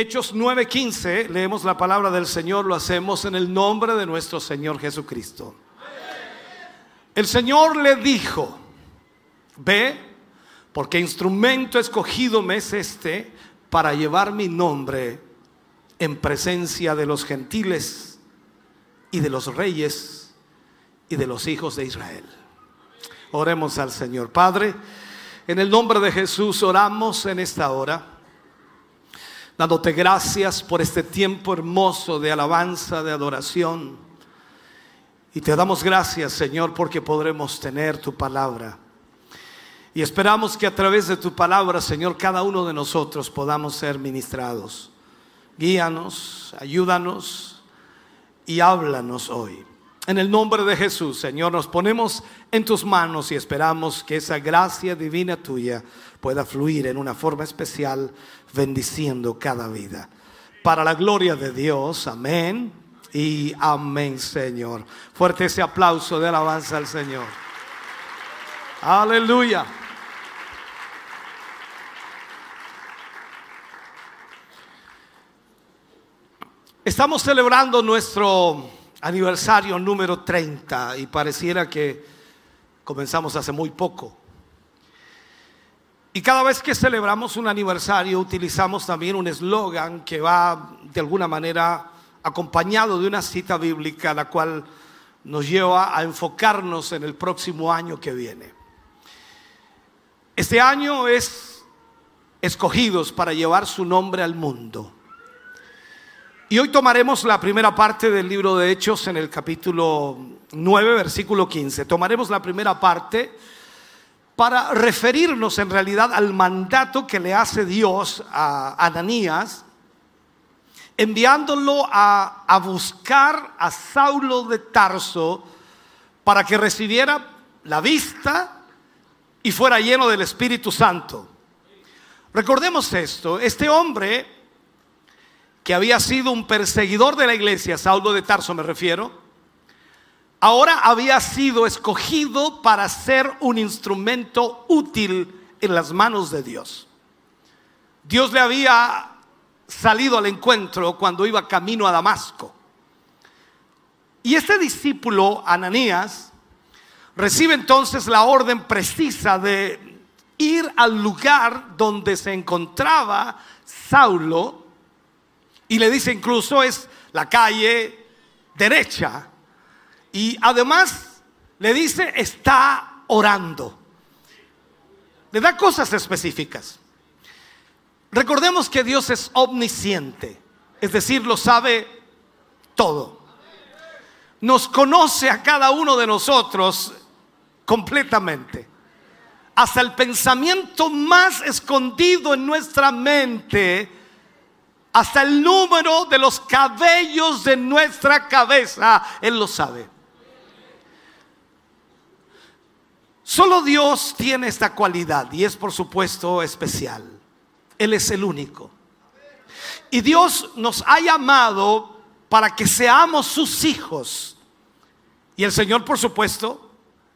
Hechos 9:15, leemos la palabra del Señor, lo hacemos en el nombre de nuestro Señor Jesucristo. El Señor le dijo, ve, porque instrumento escogido me es este para llevar mi nombre en presencia de los gentiles y de los reyes y de los hijos de Israel. Oremos al Señor. Padre, en el nombre de Jesús oramos en esta hora dándote gracias por este tiempo hermoso de alabanza, de adoración. Y te damos gracias, Señor, porque podremos tener tu palabra. Y esperamos que a través de tu palabra, Señor, cada uno de nosotros podamos ser ministrados. Guíanos, ayúdanos y háblanos hoy. En el nombre de Jesús, Señor, nos ponemos en tus manos y esperamos que esa gracia divina tuya pueda fluir en una forma especial, bendiciendo cada vida. Para la gloria de Dios, amén y amén, Señor. Fuerte ese aplauso de alabanza al Señor. Aleluya. Estamos celebrando nuestro aniversario número 30 y pareciera que comenzamos hace muy poco. Y cada vez que celebramos un aniversario utilizamos también un eslogan que va de alguna manera acompañado de una cita bíblica, la cual nos lleva a enfocarnos en el próximo año que viene. Este año es escogidos para llevar su nombre al mundo. Y hoy tomaremos la primera parte del libro de Hechos en el capítulo 9, versículo 15. Tomaremos la primera parte para referirnos en realidad al mandato que le hace Dios a Ananías, enviándolo a, a buscar a Saulo de Tarso para que recibiera la vista y fuera lleno del Espíritu Santo. Recordemos esto, este hombre que había sido un perseguidor de la iglesia, Saulo de Tarso me refiero, ahora había sido escogido para ser un instrumento útil en las manos de Dios. Dios le había salido al encuentro cuando iba camino a Damasco. Y este discípulo, Ananías, recibe entonces la orden precisa de ir al lugar donde se encontraba Saulo y le dice incluso es la calle derecha. Y además le dice está orando. Le da cosas específicas. Recordemos que Dios es omnisciente, es decir, lo sabe todo. Nos conoce a cada uno de nosotros completamente. Hasta el pensamiento más escondido en nuestra mente hasta el número de los cabellos de nuestra cabeza, Él lo sabe. Solo Dios tiene esta cualidad y es por supuesto especial. Él es el único. Y Dios nos ha llamado para que seamos sus hijos. Y el Señor, por supuesto,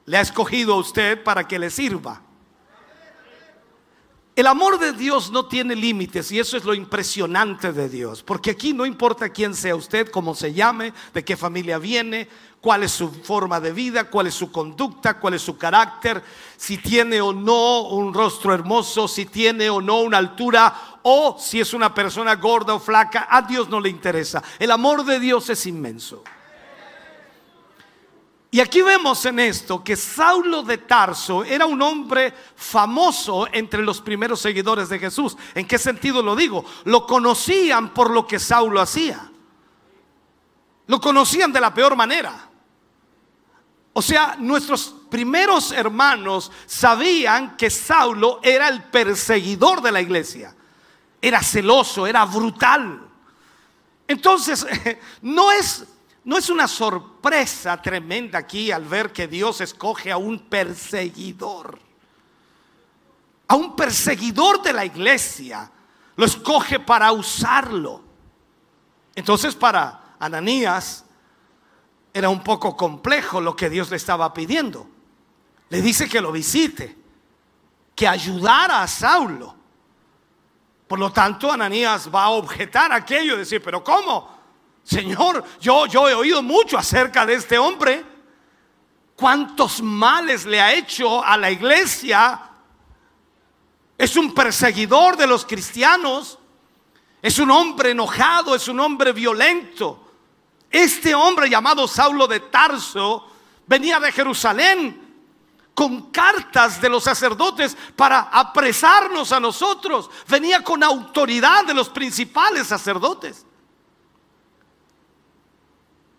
le ha escogido a usted para que le sirva. El amor de Dios no tiene límites y eso es lo impresionante de Dios, porque aquí no importa quién sea usted, cómo se llame, de qué familia viene, cuál es su forma de vida, cuál es su conducta, cuál es su carácter, si tiene o no un rostro hermoso, si tiene o no una altura o si es una persona gorda o flaca, a Dios no le interesa. El amor de Dios es inmenso. Y aquí vemos en esto que Saulo de Tarso era un hombre famoso entre los primeros seguidores de Jesús. ¿En qué sentido lo digo? Lo conocían por lo que Saulo hacía. Lo conocían de la peor manera. O sea, nuestros primeros hermanos sabían que Saulo era el perseguidor de la iglesia. Era celoso, era brutal. Entonces, no es, no es una sorpresa tremenda aquí al ver que Dios escoge a un perseguidor. A un perseguidor de la iglesia. Lo escoge para usarlo. Entonces para Ananías era un poco complejo lo que Dios le estaba pidiendo. Le dice que lo visite, que ayudara a Saulo. Por lo tanto, Ananías va a objetar aquello y decir, pero ¿cómo? Señor, yo, yo he oído mucho acerca de este hombre. ¿Cuántos males le ha hecho a la iglesia? Es un perseguidor de los cristianos. Es un hombre enojado, es un hombre violento. Este hombre llamado Saulo de Tarso venía de Jerusalén con cartas de los sacerdotes para apresarnos a nosotros. Venía con autoridad de los principales sacerdotes.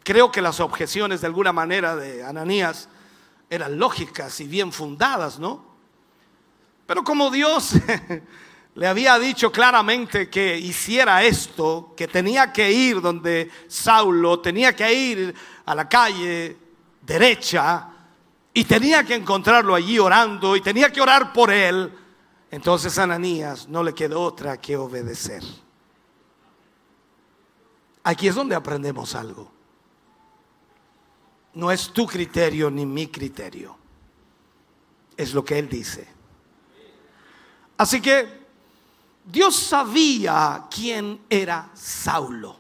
Creo que las objeciones de alguna manera de Ananías eran lógicas y bien fundadas, ¿no? Pero como Dios le había dicho claramente que hiciera esto, que tenía que ir donde Saulo, tenía que ir a la calle derecha, y tenía que encontrarlo allí orando y tenía que orar por él. Entonces a Ananías no le quedó otra que obedecer. Aquí es donde aprendemos algo. No es tu criterio ni mi criterio. Es lo que él dice. Así que Dios sabía quién era Saulo.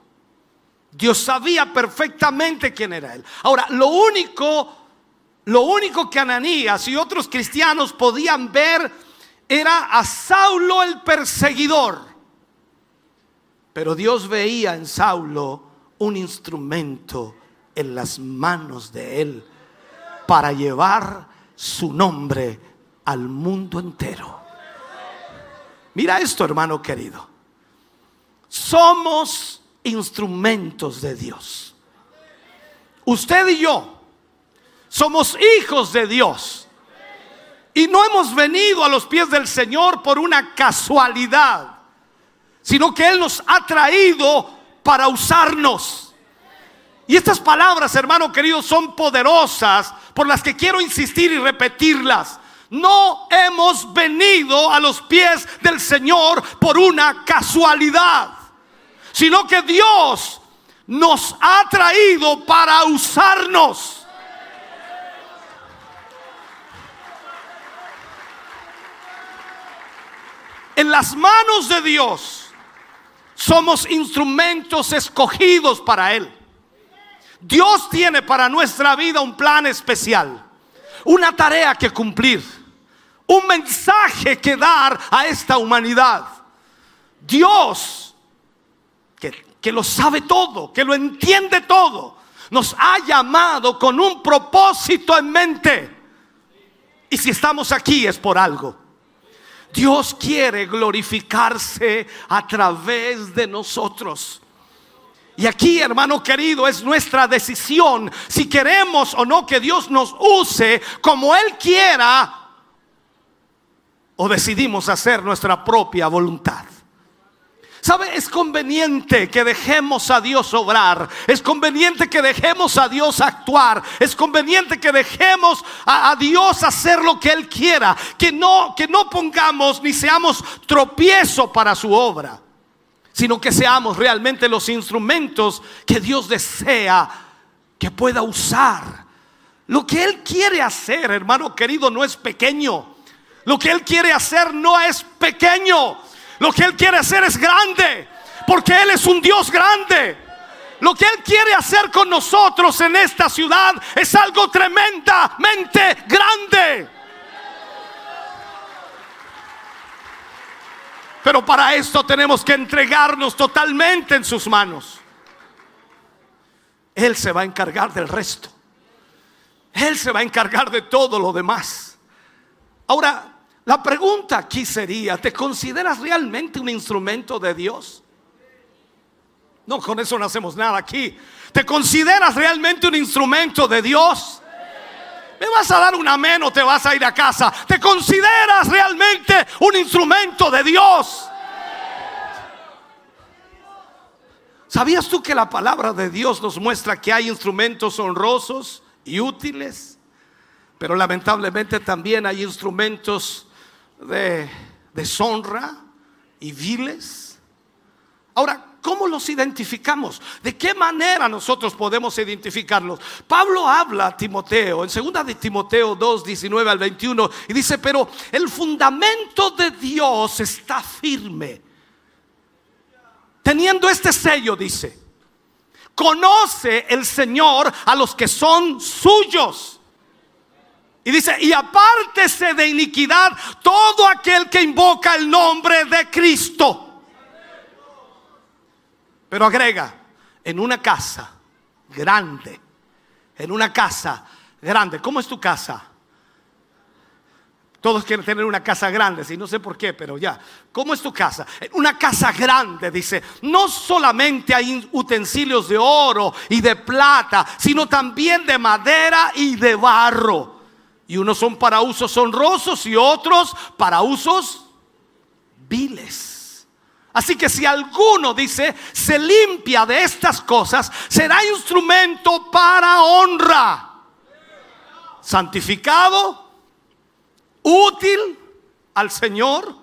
Dios sabía perfectamente quién era él. Ahora, lo único lo único que Ananías y otros cristianos podían ver era a Saulo el perseguidor. Pero Dios veía en Saulo un instrumento en las manos de él para llevar su nombre al mundo entero. Mira esto, hermano querido. Somos instrumentos de Dios. Usted y yo somos hijos de Dios. Y no hemos venido a los pies del Señor por una casualidad, sino que Él nos ha traído para usarnos. Y estas palabras, hermano querido, son poderosas por las que quiero insistir y repetirlas. No hemos venido a los pies del Señor por una casualidad, sino que Dios nos ha traído para usarnos. En las manos de Dios somos instrumentos escogidos para Él. Dios tiene para nuestra vida un plan especial, una tarea que cumplir, un mensaje que dar a esta humanidad. Dios, que, que lo sabe todo, que lo entiende todo, nos ha llamado con un propósito en mente. Y si estamos aquí es por algo. Dios quiere glorificarse a través de nosotros. Y aquí, hermano querido, es nuestra decisión si queremos o no que Dios nos use como Él quiera o decidimos hacer nuestra propia voluntad. ¿Sabe? Es conveniente que dejemos a Dios obrar. Es conveniente que dejemos a Dios actuar. Es conveniente que dejemos a, Dios hacer lo que Él quiera. Que no, que no pongamos ni seamos tropiezo para su obra. Sino que seamos realmente los instrumentos que Dios desea que pueda usar. Lo que Él quiere hacer, hermano querido, no es pequeño. Lo que Él quiere hacer no es pequeño. Lo que Él quiere hacer es grande, porque Él es un Dios grande. Lo que Él quiere hacer con nosotros en esta ciudad es algo tremendamente grande. Pero para esto tenemos que entregarnos totalmente en sus manos. Él se va a encargar del resto. Él se va a encargar de todo lo demás. Ahora, la pregunta aquí sería, ¿te consideras realmente un instrumento de Dios? No, con eso no hacemos nada aquí. ¿Te consideras realmente un instrumento de Dios? ¿Me vas a dar un amén o te vas a ir a casa? ¿Te consideras realmente un instrumento de Dios? ¿Sabías tú que la palabra de Dios nos muestra que hay instrumentos honrosos y útiles? Pero lamentablemente también hay instrumentos de deshonra y viles. Ahora, ¿cómo los identificamos? ¿De qué manera nosotros podemos identificarlos? Pablo habla a Timoteo en 2 de Timoteo 2, 19 al 21 y dice, pero el fundamento de Dios está firme. Teniendo este sello, dice, conoce el Señor a los que son suyos. Y dice, y apártese de iniquidad todo aquel que invoca el nombre de Cristo. Pero agrega, en una casa grande, en una casa grande. ¿Cómo es tu casa? Todos quieren tener una casa grande, si no sé por qué, pero ya. ¿Cómo es tu casa? Una casa grande, dice. No solamente hay utensilios de oro y de plata, sino también de madera y de barro. Y unos son para usos honrosos y otros para usos viles. Así que si alguno dice, se limpia de estas cosas, será instrumento para honra. Santificado útil al Señor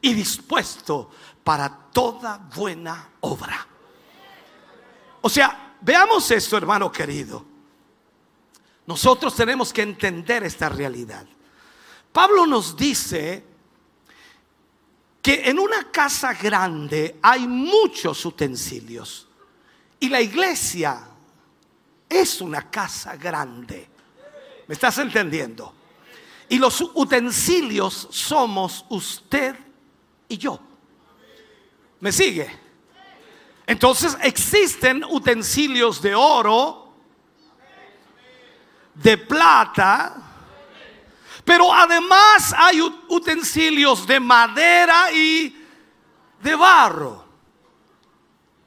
y dispuesto para toda buena obra. O sea, veamos esto, hermano querido. Nosotros tenemos que entender esta realidad. Pablo nos dice que en una casa grande hay muchos utensilios y la iglesia es una casa grande. ¿Me estás entendiendo? Y los utensilios somos usted y yo. ¿Me sigue? Entonces existen utensilios de oro, de plata, pero además hay utensilios de madera y de barro.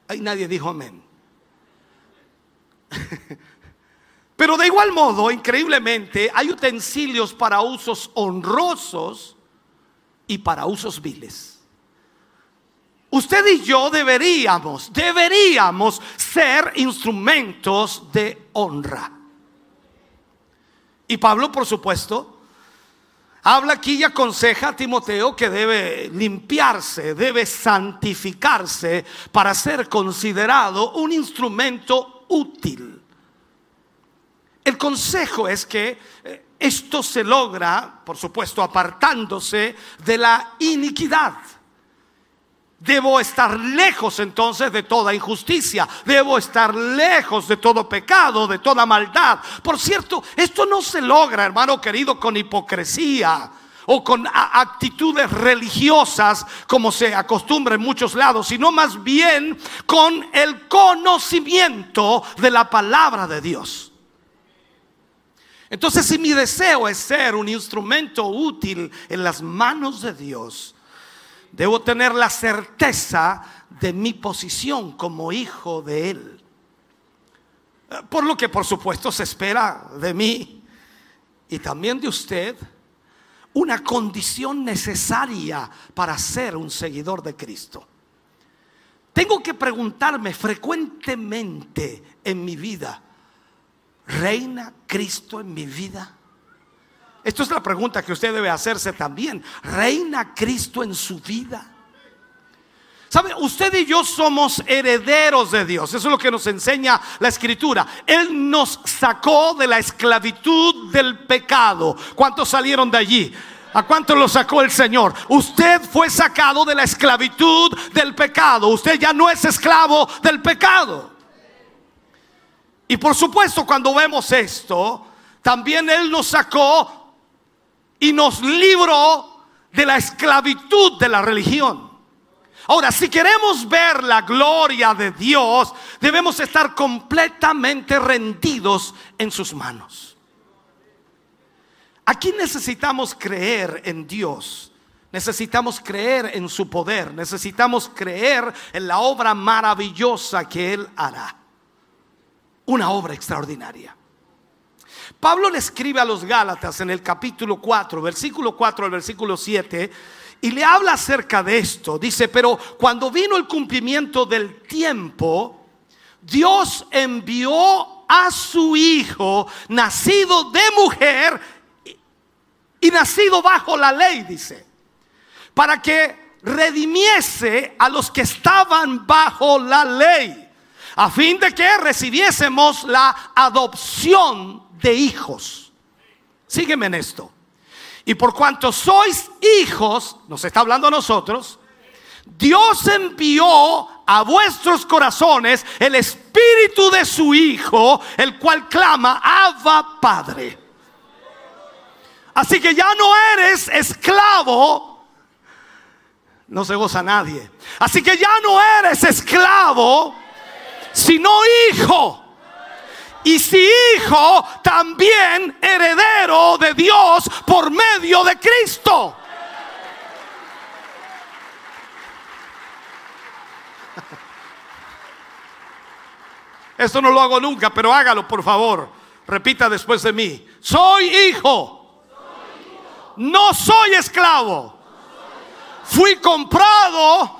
Ahí nadie dijo amén. Pero de igual modo, increíblemente, hay utensilios para usos honrosos y para usos viles. Usted y yo deberíamos, deberíamos ser instrumentos de honra. Y Pablo, por supuesto, habla aquí y aconseja a Timoteo que debe limpiarse, debe santificarse para ser considerado un instrumento útil el consejo es que eh, esto se logra, por supuesto, apartándose de la iniquidad. Debo estar lejos entonces de toda injusticia. Debo estar lejos de todo pecado, de toda maldad. Por cierto, esto no se logra, hermano querido, con hipocresía o con actitudes religiosas como se acostumbra en muchos lados, sino más bien con el conocimiento de la palabra de Dios. Entonces, si mi deseo es ser un instrumento útil en las manos de Dios, debo tener la certeza de mi posición como hijo de Él. Por lo que, por supuesto, se espera de mí y también de usted una condición necesaria para ser un seguidor de Cristo. Tengo que preguntarme frecuentemente en mi vida, ¿Reina Cristo en mi vida? Esto es la pregunta que usted debe hacerse también. ¿Reina Cristo en su vida? ¿Sabe? Usted y yo somos herederos de Dios. Eso es lo que nos enseña la escritura. Él nos sacó de la esclavitud del pecado. ¿Cuántos salieron de allí? ¿A cuánto lo sacó el Señor? Usted fue sacado de la esclavitud del pecado. Usted ya no es esclavo del pecado. Y por supuesto cuando vemos esto, también Él nos sacó y nos libró de la esclavitud de la religión. Ahora, si queremos ver la gloria de Dios, debemos estar completamente rendidos en sus manos. Aquí necesitamos creer en Dios. Necesitamos creer en su poder. Necesitamos creer en la obra maravillosa que Él hará una obra extraordinaria. Pablo le escribe a los Gálatas en el capítulo 4, versículo 4 al versículo 7, y le habla acerca de esto. Dice, pero cuando vino el cumplimiento del tiempo, Dios envió a su Hijo, nacido de mujer y nacido bajo la ley, dice, para que redimiese a los que estaban bajo la ley, a fin de que recibiésemos la adopción de hijos. Sígueme en esto. Y por cuanto sois hijos, nos está hablando a nosotros, Dios envió a vuestros corazones el espíritu de su Hijo, el cual clama, Abba Padre. Así que ya no eres esclavo, no se goza nadie. Así que ya no eres esclavo, sino hijo. Y si hijo, también heredero de Dios por medio de Cristo. Esto no lo hago nunca, pero hágalo por favor. Repita después de mí. Soy hijo. No soy esclavo. Fui comprado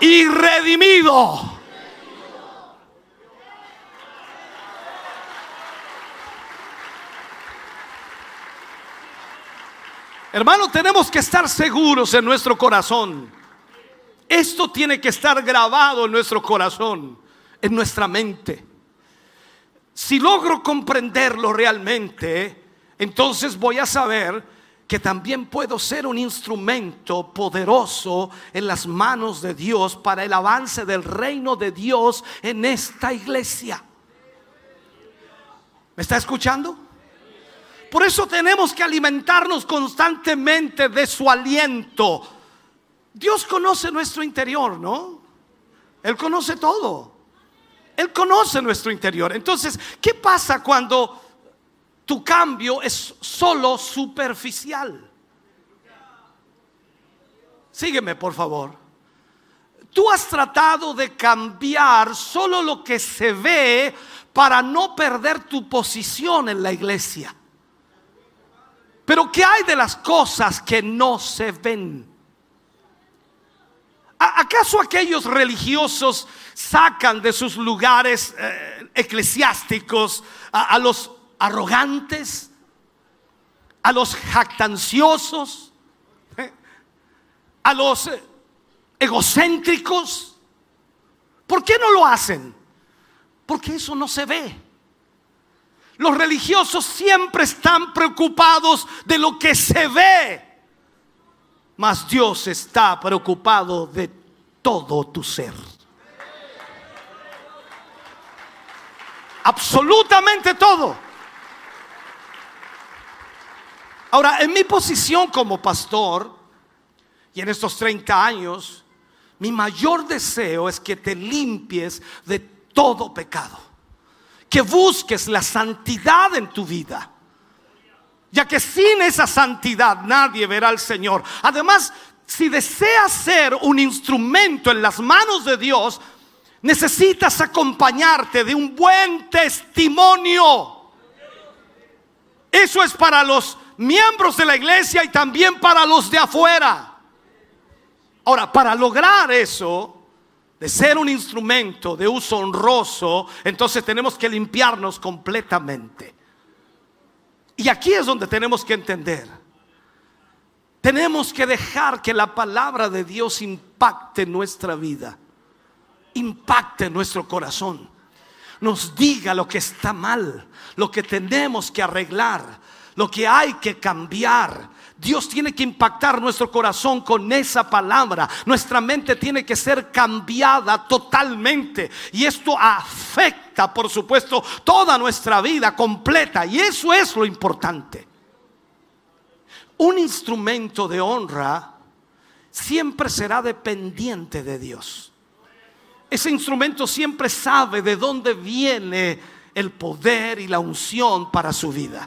y redimido. Hermano, tenemos que estar seguros en nuestro corazón. Esto tiene que estar grabado en nuestro corazón en nuestra mente. Si logro comprenderlo realmente, entonces voy a saber que también puedo ser un instrumento poderoso en las manos de Dios para el avance del reino de Dios en esta iglesia. ¿Me está escuchando? Por eso tenemos que alimentarnos constantemente de su aliento. Dios conoce nuestro interior, ¿no? Él conoce todo. Él conoce nuestro interior. Entonces, ¿qué pasa cuando tu cambio es solo superficial? Sígueme, por favor. Tú has tratado de cambiar solo lo que se ve para no perder tu posición en la iglesia. Pero ¿qué hay de las cosas que no se ven? ¿Acaso aquellos religiosos sacan de sus lugares eh, eclesiásticos a, los arrogantes, a los jactanciosos, a los eh, egocéntricos? ¿Por qué no lo hacen? Porque eso no se ve. Los religiosos siempre están preocupados de lo que se ve mas Dios está preocupado de todo tu ser. Absolutamente todo. Ahora, en mi posición como pastor y en estos 30 años, mi mayor deseo es que te limpies de todo pecado, que busques la santidad en tu vida ya que sin esa santidad nadie verá al Señor. Además, si deseas ser un instrumento en las manos de Dios, necesitas acompañarte de un buen testimonio. Eso es para los miembros de la iglesia y también para los de afuera. Ahora, para lograr eso, de ser un instrumento de uso honroso, entonces tenemos que limpiarnos completamente. Y aquí es donde tenemos que entender. Tenemos que dejar que la palabra de Dios impacte nuestra vida, impacte nuestro corazón, nos diga lo que está mal, lo que tenemos que arreglar, lo que hay que cambiar, Dios tiene que impactar nuestro corazón con esa palabra. Nuestra mente tiene que ser cambiada totalmente. Y esto afecta, por supuesto, toda nuestra vida completa. Y eso es lo importante. Un instrumento de honra siempre será dependiente de Dios. Ese instrumento siempre sabe de dónde viene el poder y la unción para su vida.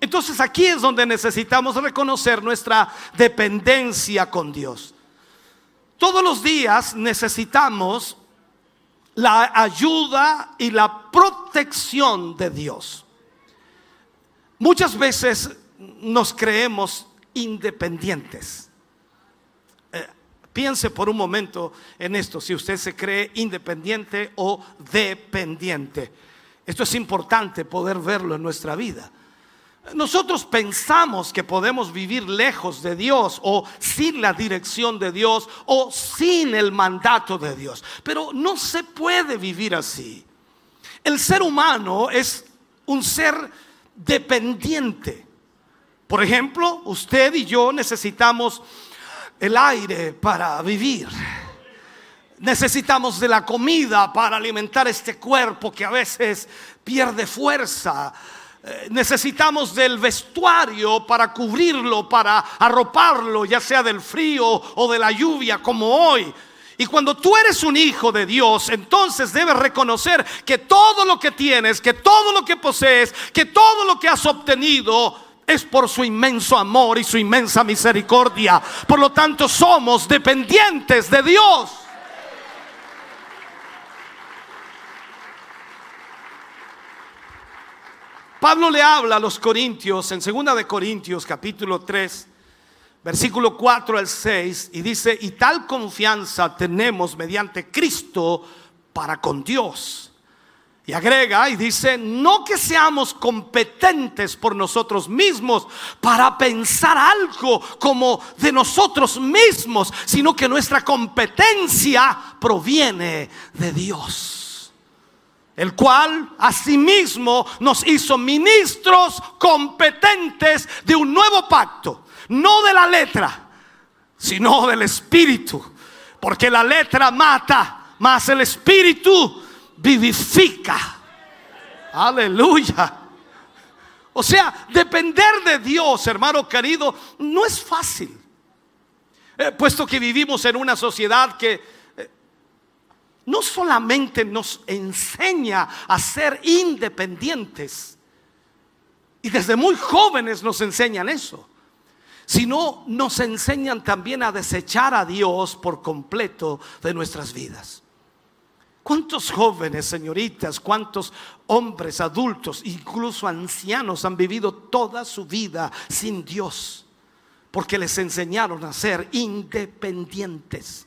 Entonces aquí es donde necesitamos reconocer nuestra dependencia con Dios. Todos los días necesitamos la ayuda y la protección de Dios. Muchas veces nos creemos independientes. Eh, Piense por un momento en esto, si usted se cree independiente o dependiente. Esto es importante poder verlo en nuestra vida. Nosotros pensamos que podemos vivir lejos de Dios o sin la dirección de Dios o sin el mandato de Dios, pero no se puede vivir así. El ser humano es un ser dependiente. Por ejemplo, usted y yo necesitamos el aire para vivir. Necesitamos de la comida para alimentar este cuerpo que a veces pierde fuerza. Eh, necesitamos del vestuario para cubrirlo, para arroparlo, ya sea del frío o de la lluvia como hoy. Y cuando tú eres un hijo de Dios, entonces debes reconocer que todo lo que tienes, que todo lo que posees, que todo lo que has obtenido es por su inmenso amor y su inmensa misericordia. Por lo tanto, somos dependientes de Dios. Pablo le habla a los corintios en 2 de Corintios capítulo 3, versículo 4 al 6 y dice, "Y tal confianza tenemos mediante Cristo para con Dios." Y agrega y dice, no que seamos competentes por nosotros mismos para pensar algo como de nosotros mismos, sino que nuestra competencia proviene de Dios el cual asimismo nos hizo ministros competentes de un nuevo pacto, no de la letra, sino del espíritu, porque la letra mata, mas el espíritu vivifica. Aleluya. O sea, depender de Dios, hermano querido, no es fácil. Eh, puesto que vivimos en una sociedad que no solamente nos enseña a ser independientes, y desde muy jóvenes nos enseñan eso, sino nos enseñan también a desechar a Dios por completo de nuestras vidas. ¿Cuántos jóvenes, señoritas, cuántos hombres, adultos, incluso ancianos han vivido toda su vida sin Dios? Porque les enseñaron a ser independientes.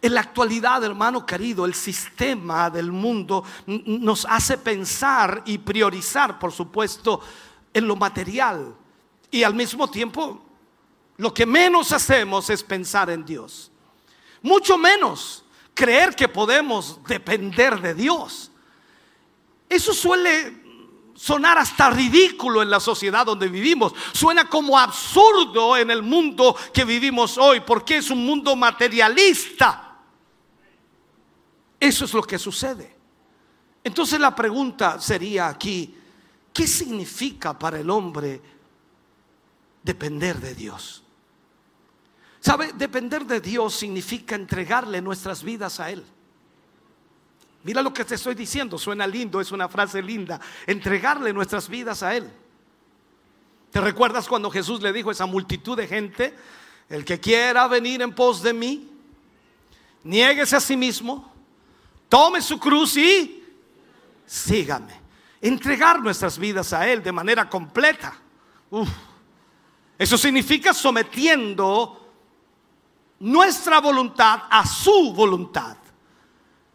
En la actualidad, hermano querido, el sistema del mundo nos hace pensar y priorizar, por supuesto, en lo material. Y al mismo tiempo, lo que menos hacemos es pensar en Dios. Mucho menos creer que podemos depender de Dios. Eso suele sonar hasta ridículo en la sociedad donde vivimos. Suena como absurdo en el mundo que vivimos hoy, porque es un mundo materialista. Eso es lo que sucede. Entonces la pregunta sería aquí, ¿qué significa para el hombre depender de Dios? ¿Sabe? Depender de Dios significa entregarle nuestras vidas a Él. Mira lo que te estoy diciendo, suena lindo, es una frase linda. Entregarle nuestras vidas a Él. ¿Te recuerdas cuando Jesús le dijo a esa multitud de gente, el que quiera venir en pos de mí, niéguese a sí mismo, Tome su cruz y sígame. Entregar nuestras vidas a Él de manera completa. Eso significa sometiendo nuestra voluntad a su voluntad.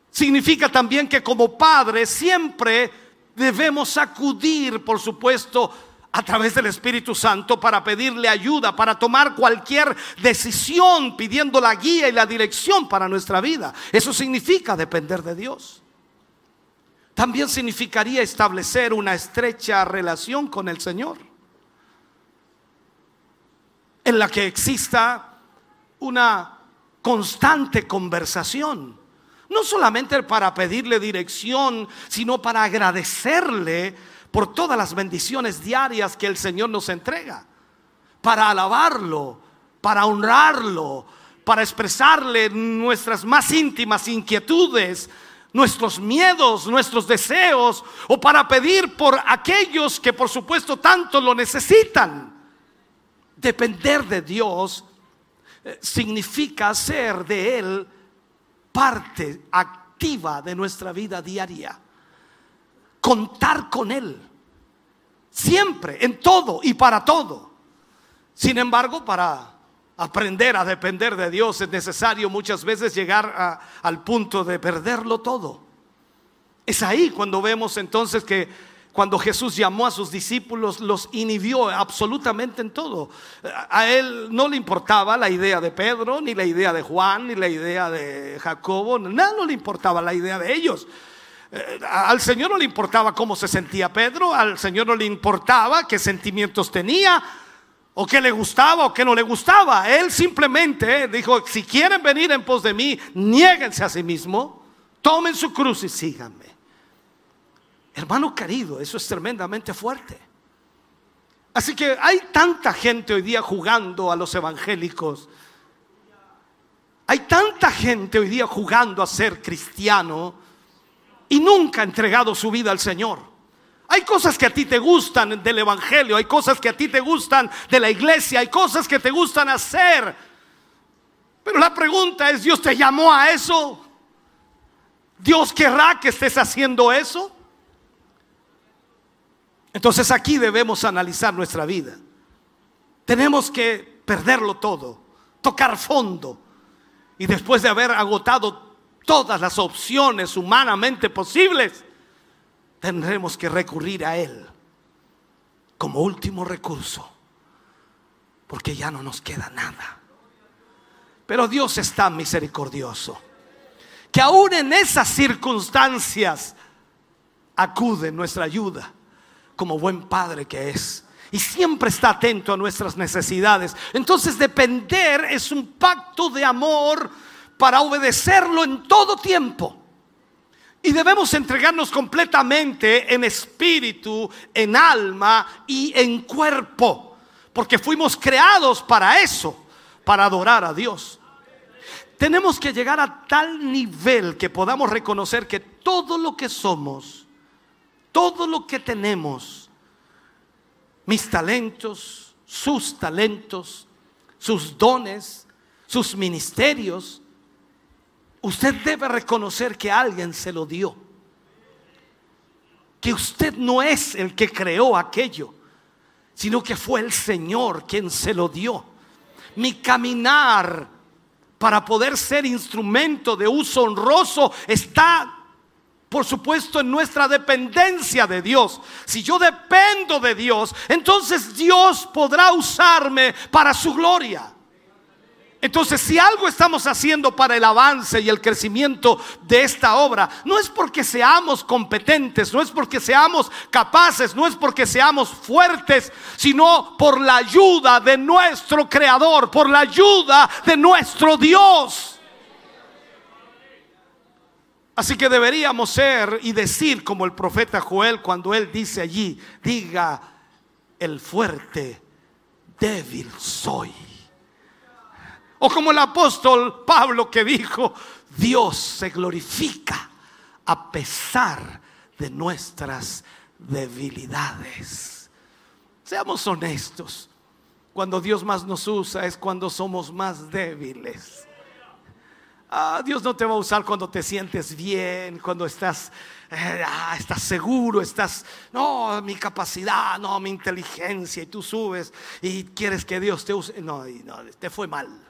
Significa también que como padres siempre debemos acudir, por supuesto, a través del Espíritu Santo para pedirle ayuda, para tomar cualquier decisión pidiendo la guía y la dirección para nuestra vida. Eso significa depender de Dios. También significaría establecer una estrecha relación con el Señor, en la que exista una constante conversación, no solamente para pedirle dirección, sino para agradecerle por todas las bendiciones diarias que el Señor nos entrega, para alabarlo, para honrarlo, para expresarle nuestras más íntimas inquietudes, nuestros miedos, nuestros deseos, o para pedir por aquellos que por supuesto tanto lo necesitan. Depender de Dios eh, significa ser de Él parte activa de nuestra vida diaria contar con Él. Siempre, en todo y para todo. Sin embargo, para aprender a depender de Dios es necesario muchas veces llegar al punto de perderlo todo. Es ahí cuando vemos entonces que cuando Jesús llamó a sus discípulos, los inhibió absolutamente en todo. A él no le importaba la idea de Pedro, ni la idea de Juan, ni la idea de Jacobo, nada no le importaba la idea de ellos. Eh, al Señor no le importaba cómo se sentía Pedro, al Señor no le importaba qué sentimientos tenía, o qué le gustaba o qué no le gustaba. Él simplemente dijo, si quieren venir en pos de mí, niéguense a sí mismo, tomen su cruz y síganme. Hermano querido, eso es tremendamente fuerte. Así que hay tanta gente hoy día jugando a los evangélicos. Hay tanta gente hoy día jugando a ser cristiano y nunca ha entregado su vida al Señor. Hay cosas que a ti te gustan del Evangelio, hay cosas que a ti te gustan de la iglesia, hay cosas que te gustan hacer. Pero la pregunta es, ¿Dios te llamó a eso? ¿Dios querrá que estés haciendo eso? Entonces aquí debemos analizar nuestra vida. Tenemos que perderlo todo, tocar fondo. Y después de haber agotado todas las opciones humanamente posibles, tendremos que recurrir a Él como último recurso, porque ya no nos queda nada. Pero Dios está misericordioso, que aún en esas circunstancias acude nuestra ayuda como buen padre que es. Y siempre está atento a nuestras necesidades. Entonces depender es un pacto de amor para obedecerlo en todo tiempo. Y debemos entregarnos completamente en espíritu, en alma y en cuerpo. Porque fuimos creados para eso, para adorar a Dios. Tenemos que llegar a tal nivel que podamos reconocer que todo lo que somos, todo lo que tenemos, mis talentos, sus talentos, sus dones, sus ministerios, usted debe reconocer que alguien se lo dio. Que usted no es el que creó aquello, sino que fue el Señor quien se lo dio. Mi caminar para poder ser instrumento de uso honroso está por supuesto, en nuestra dependencia de Dios. Si yo dependo de Dios, entonces Dios podrá usarme para su gloria. Entonces, si algo estamos haciendo para el avance y el crecimiento de esta obra, no es porque seamos competentes, no es porque seamos capaces, no es porque seamos fuertes, sino por la ayuda de nuestro Creador, por la ayuda de nuestro Dios. Así que deberíamos ser y decir como el profeta Joel cuando él dice allí, diga, el fuerte, débil soy. O como el apóstol Pablo que dijo, Dios se glorifica a pesar de nuestras debilidades. Seamos honestos, cuando Dios más nos usa es cuando somos más débiles. Ah, Dios no te va a usar cuando te sientes bien, cuando estás, eh, ah, estás seguro, estás, no, mi capacidad, no, mi inteligencia, y tú subes y quieres que Dios te use. No, no te fue mal.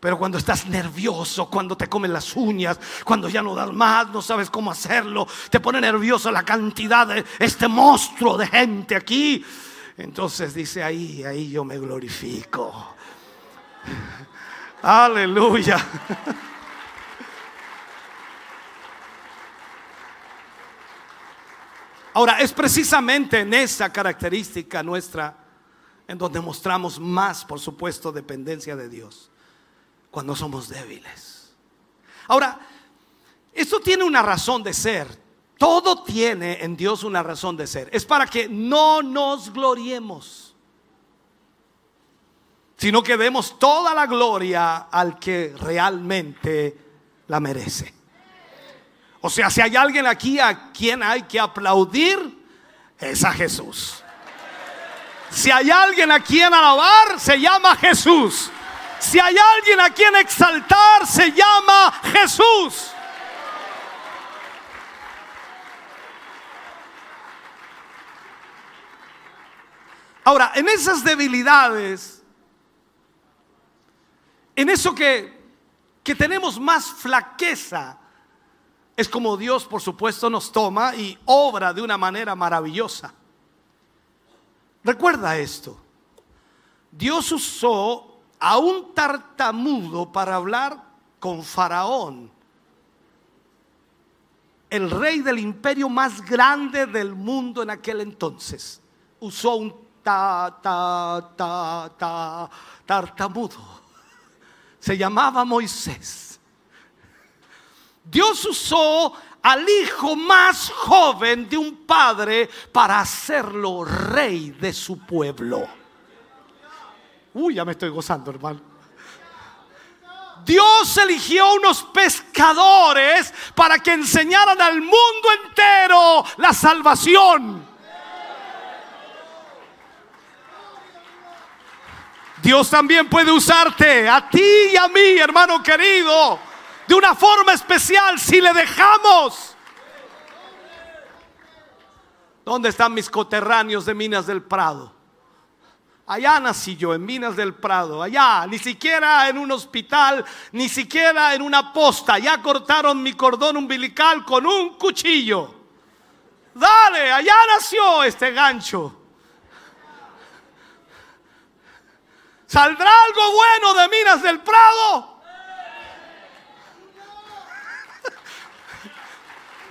Pero cuando estás nervioso, cuando te comen las uñas, cuando ya no das más, no sabes cómo hacerlo, te pone nervioso la cantidad de este monstruo de gente aquí. Entonces dice ahí, ahí yo me glorifico. Aleluya. Ahora, es precisamente en esa característica nuestra en donde mostramos más, por supuesto, dependencia de Dios, cuando somos débiles. Ahora, esto tiene una razón de ser. Todo tiene en Dios una razón de ser. Es para que no nos gloriemos sino que demos toda la gloria al que realmente la merece. O sea, si hay alguien aquí a quien hay que aplaudir, es a Jesús. Si hay alguien a quien alabar, se llama Jesús. Si hay alguien a quien exaltar, se llama Jesús. Ahora, en esas debilidades, en eso que, que tenemos más flaqueza, es como Dios, por supuesto, nos toma y obra de una manera maravillosa. Recuerda esto. Dios usó a un tartamudo para hablar con Faraón, el rey del imperio más grande del mundo en aquel entonces. Usó un ta, ta, ta, ta, tartamudo. Se llamaba Moisés. Dios usó al hijo más joven de un padre para hacerlo rey de su pueblo. Uy, ya me estoy gozando, hermano. Dios eligió unos pescadores para que enseñaran al mundo entero la salvación. Dios también puede usarte a ti y a mí, hermano querido, de una forma especial si le dejamos. ¿Dónde están mis coterráneos de Minas del Prado? Allá nací yo, en Minas del Prado, allá, ni siquiera en un hospital, ni siquiera en una posta. Ya cortaron mi cordón umbilical con un cuchillo. Dale, allá nació este gancho. ¿Saldrá algo bueno de Minas del Prado?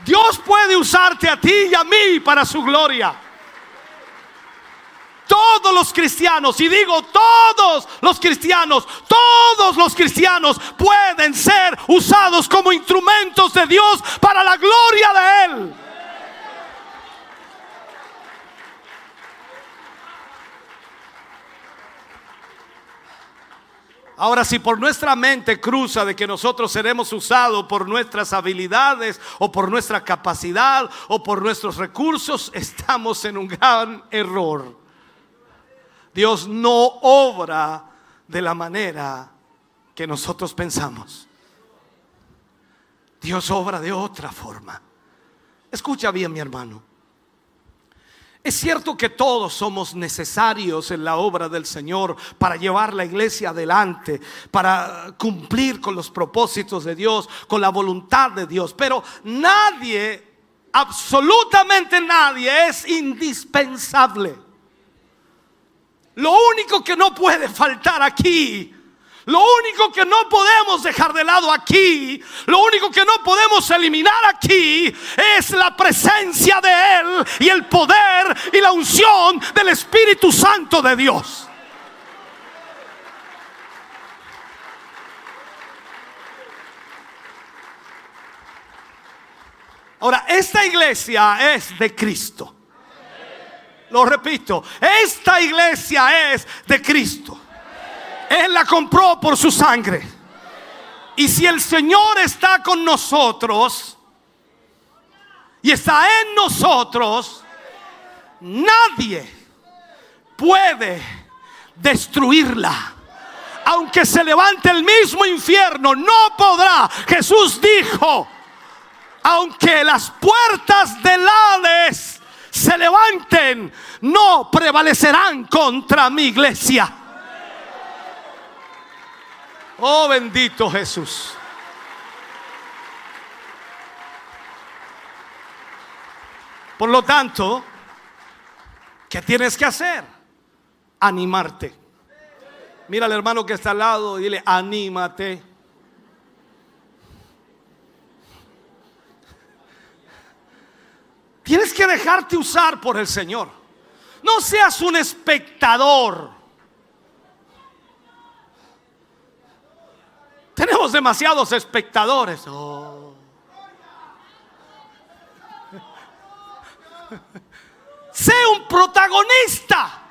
Dios puede usarte a ti y a mí para su gloria. Todos los cristianos, y digo todos los cristianos, todos los cristianos pueden ser usados como instrumentos de Dios para la gloria de Él. Ahora, si por nuestra mente cruza de que nosotros seremos usados por nuestras habilidades o por nuestra capacidad o por nuestros recursos, estamos en un gran error. Dios no obra de la manera que nosotros pensamos. Dios obra de otra forma. Escucha bien, mi hermano. Es cierto que todos somos necesarios en la obra del Señor para llevar la iglesia adelante, para cumplir con los propósitos de Dios, con la voluntad de Dios, pero nadie, absolutamente nadie es indispensable. Lo único que no puede faltar aquí lo único que no podemos dejar de lado aquí, lo único que no podemos eliminar aquí es la presencia de Él y el poder y la unción del Espíritu Santo de Dios. Ahora, esta iglesia es de Cristo. Lo repito, esta iglesia es de Cristo. Él la compró por su sangre. Y si el Señor está con nosotros y está en nosotros, nadie puede destruirla. Aunque se levante el mismo infierno, no podrá. Jesús dijo, aunque las puertas del Hades se levanten, no prevalecerán contra mi iglesia. Oh bendito Jesús. Por lo tanto, ¿qué tienes que hacer? Animarte. Mira al hermano que está al lado y dile, anímate. Tienes que dejarte usar por el Señor. No seas un espectador. Tenemos demasiados espectadores. Oh. Sé un protagonista.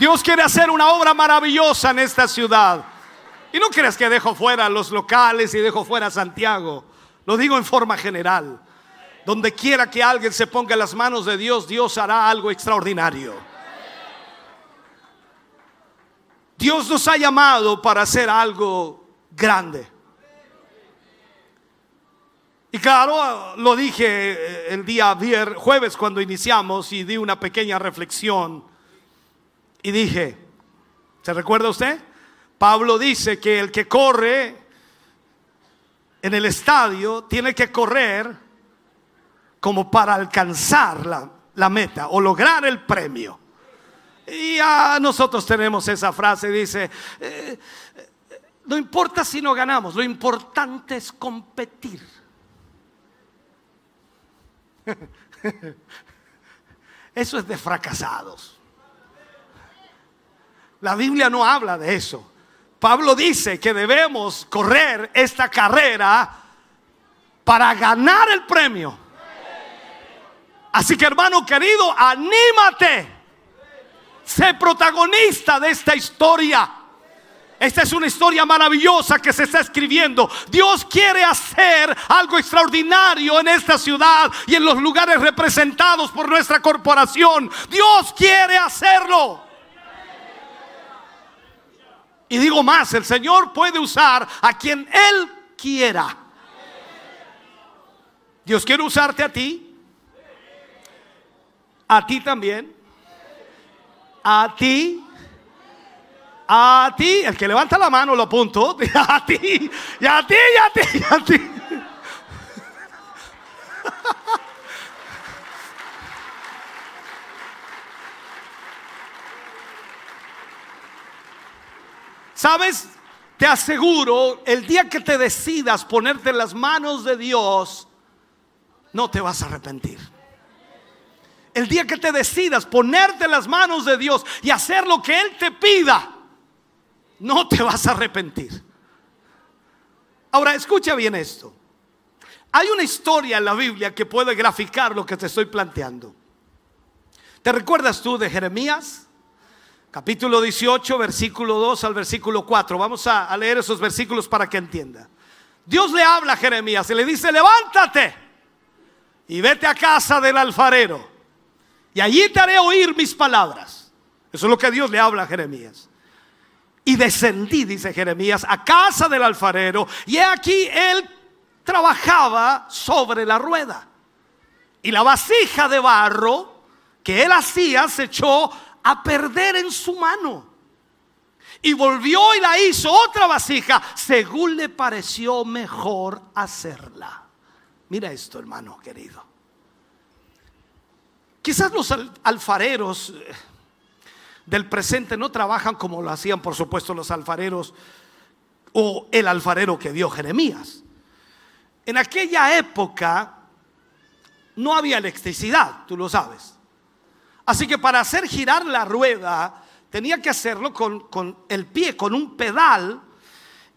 Dios quiere hacer una obra maravillosa en esta ciudad. Y no creas que dejo fuera los locales y dejo fuera Santiago. Lo digo en forma general. Donde quiera que alguien se ponga en las manos de Dios, Dios hará algo extraordinario. Dios nos ha llamado para hacer algo grande. Y claro, lo dije el día viernes, jueves cuando iniciamos y di una pequeña reflexión. Y dije, ¿se recuerda usted? Pablo dice que el que corre en el estadio tiene que correr como para alcanzar la, meta o lograr el premio. Y a nosotros tenemos esa frase, dice, eh, no importa si no ganamos, lo importante es competir. Eso es de fracasados. La Biblia no habla de eso. Pablo dice que debemos correr esta carrera para ganar el premio. Así que hermano querido, anímate. Sé protagonista de esta historia. Esta es una historia maravillosa que se está escribiendo. Dios quiere hacer algo extraordinario en esta ciudad y en los lugares representados por nuestra corporación. Dios quiere hacerlo. Y digo más, el Señor puede usar a quien Él quiera. Dios quiere usarte a ti, a ti también, a ti, a ti, el que levanta la mano lo apunto, a ti, y a ti, y a ti, y a ti. ¿Sabes? Te aseguro, el día que te decidas ponerte en las manos de Dios, no te vas a arrepentir. El día que te decidas ponerte en las manos de Dios y hacer lo que Él te pida, no te vas a arrepentir. Ahora, escucha bien esto. Hay una historia en la Biblia que puede graficar lo que te estoy planteando. ¿Te recuerdas tú de Jeremías? Capítulo 18, versículo 2 al versículo 4. Vamos a, leer esos versículos para que entienda. Dios le habla a Jeremías y le dice, levántate y vete a casa del alfarero. Y allí te haré oír mis palabras. Eso es lo que Dios le habla a Jeremías. Y descendí, dice Jeremías, a casa del alfarero. Y he aquí él trabajaba sobre la rueda. Y la vasija de barro que él hacía se echó a perder en su mano. Y volvió y la hizo otra vasija según le pareció mejor hacerla. Mira esto, hermano querido. Quizás los alfareros eh, del presente no trabajan como lo hacían, por supuesto, los alfareros o el alfarero que vio Jeremías. En aquella época no había electricidad, tú lo sabes. Así que para hacer girar la rueda tenía que hacerlo con, el pie, con un pedal.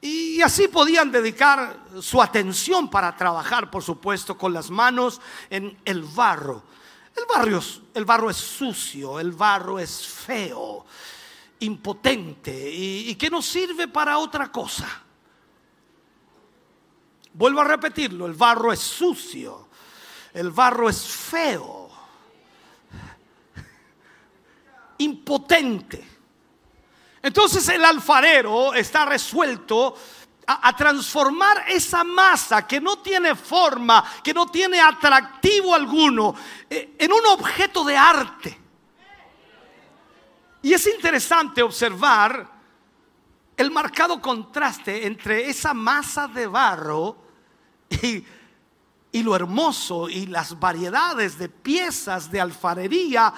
Y así podían dedicar su atención para trabajar, por supuesto, con las manos en el barro. El, el barro es sucio, el barro es feo, impotente y, y que no sirve para otra cosa. Vuelvo a repetirlo, el barro es sucio, el barro es feo impotente. Entonces el alfarero está resuelto a, transformar esa masa que no tiene forma, que no tiene atractivo alguno, eh, en un objeto de arte. Y es interesante observar el marcado contraste entre esa masa de barro y, y lo hermoso y las variedades de piezas de alfarería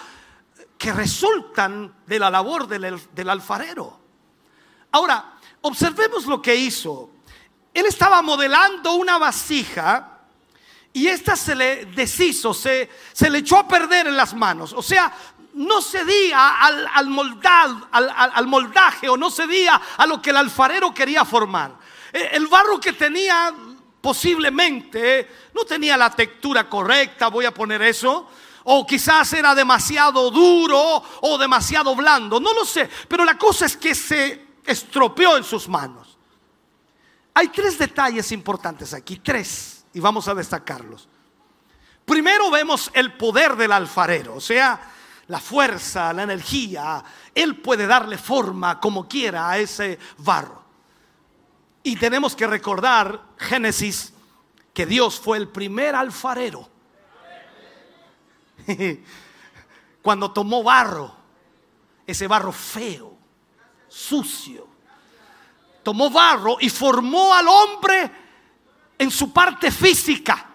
que resultan de la labor del, alfarero. Ahora, observemos lo que hizo. Él estaba modelando una vasija y esta se le deshizo, se, le echó a perder en las manos. O sea, no cedía al, al, al, al, moldaje o no cedía a lo que el alfarero quería formar. E, el barro que tenía posiblemente no tenía la textura correcta, voy a poner eso, o quizás era demasiado duro o demasiado blando, no lo sé, pero la cosa es que se estropeó en sus manos. Hay tres detalles importantes aquí, tres, y vamos a destacarlos. Primero vemos el poder del alfarero, o sea, la fuerza, la energía. Él puede darle forma como quiera a ese barro. Y tenemos que recordar Génesis que Dios fue el primer alfarero. Cuando tomó barro, ese barro feo, sucio, tomó barro y formó al hombre en su parte física.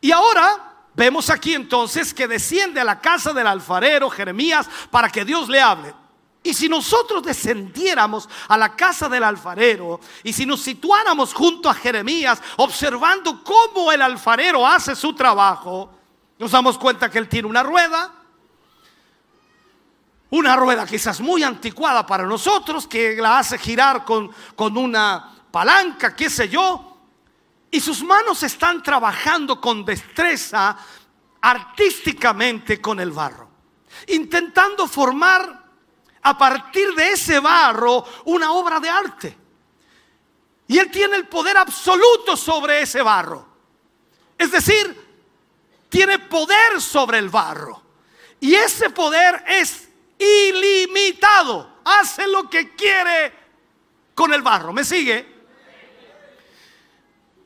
Y ahora vemos aquí entonces que desciende a la casa del alfarero Jeremías para que Dios le hable. Y si nosotros descendiéramos a la casa del alfarero y si nos situáramos junto a Jeremías observando cómo el alfarero hace su trabajo, nos damos cuenta que él tiene una rueda, una rueda quizás muy anticuada para nosotros, que la hace girar con, con una palanca, qué sé yo, y sus manos están trabajando con destreza artísticamente con el barro, intentando formar a partir de ese barro una obra de arte. Y Él tiene el poder absoluto sobre ese barro. Es decir, tiene poder sobre el barro. Y ese poder es ilimitado. Hace lo que quiere con el barro. ¿Me sigue?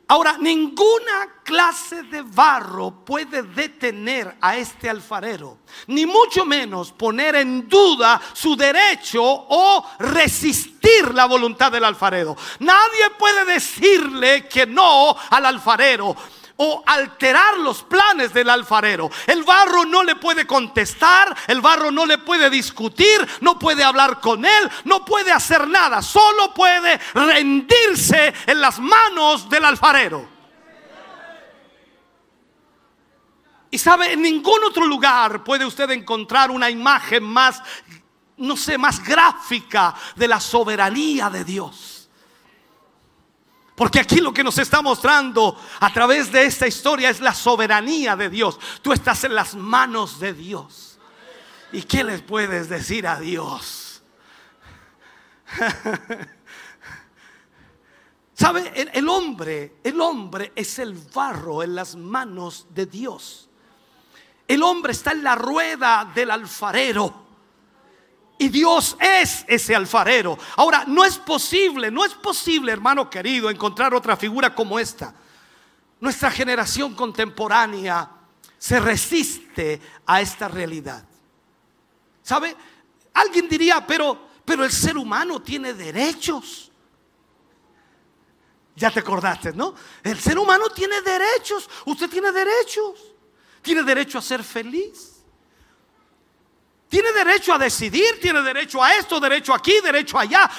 Ahora, ninguna clase de barro puede detener a este alfarero, ni mucho menos poner en duda su derecho o resistir la voluntad del alfarero. Nadie puede decirle que no al alfarero o alterar los planes del alfarero. El barro no le puede contestar, el barro no le puede discutir, no puede hablar con él, no puede hacer nada, solo puede rendirse en las manos del alfarero. Y sabe, en ningún otro lugar puede usted encontrar una imagen más, no sé, más gráfica de la soberanía de Dios. Porque aquí lo que nos está mostrando a través de esta historia es la soberanía de Dios. Tú estás en las manos de Dios. ¿Y qué les puedes decir a Dios? ¿Sabe? El, el, hombre, el hombre es el barro en las manos de Dios. El hombre está en la rueda del alfarero. Y Dios es ese alfarero. Ahora, no es posible, no es posible, hermano querido, encontrar otra figura como esta. Nuestra generación contemporánea se resiste a esta realidad. ¿Sabe? Alguien diría, pero, pero el ser humano tiene derechos. Ya te acordaste, ¿no? El ser humano tiene derechos. Usted tiene derechos. Tiene derecho a ser feliz. Tiene derecho a decidir, tiene derecho a esto, derecho aquí, derecho allá.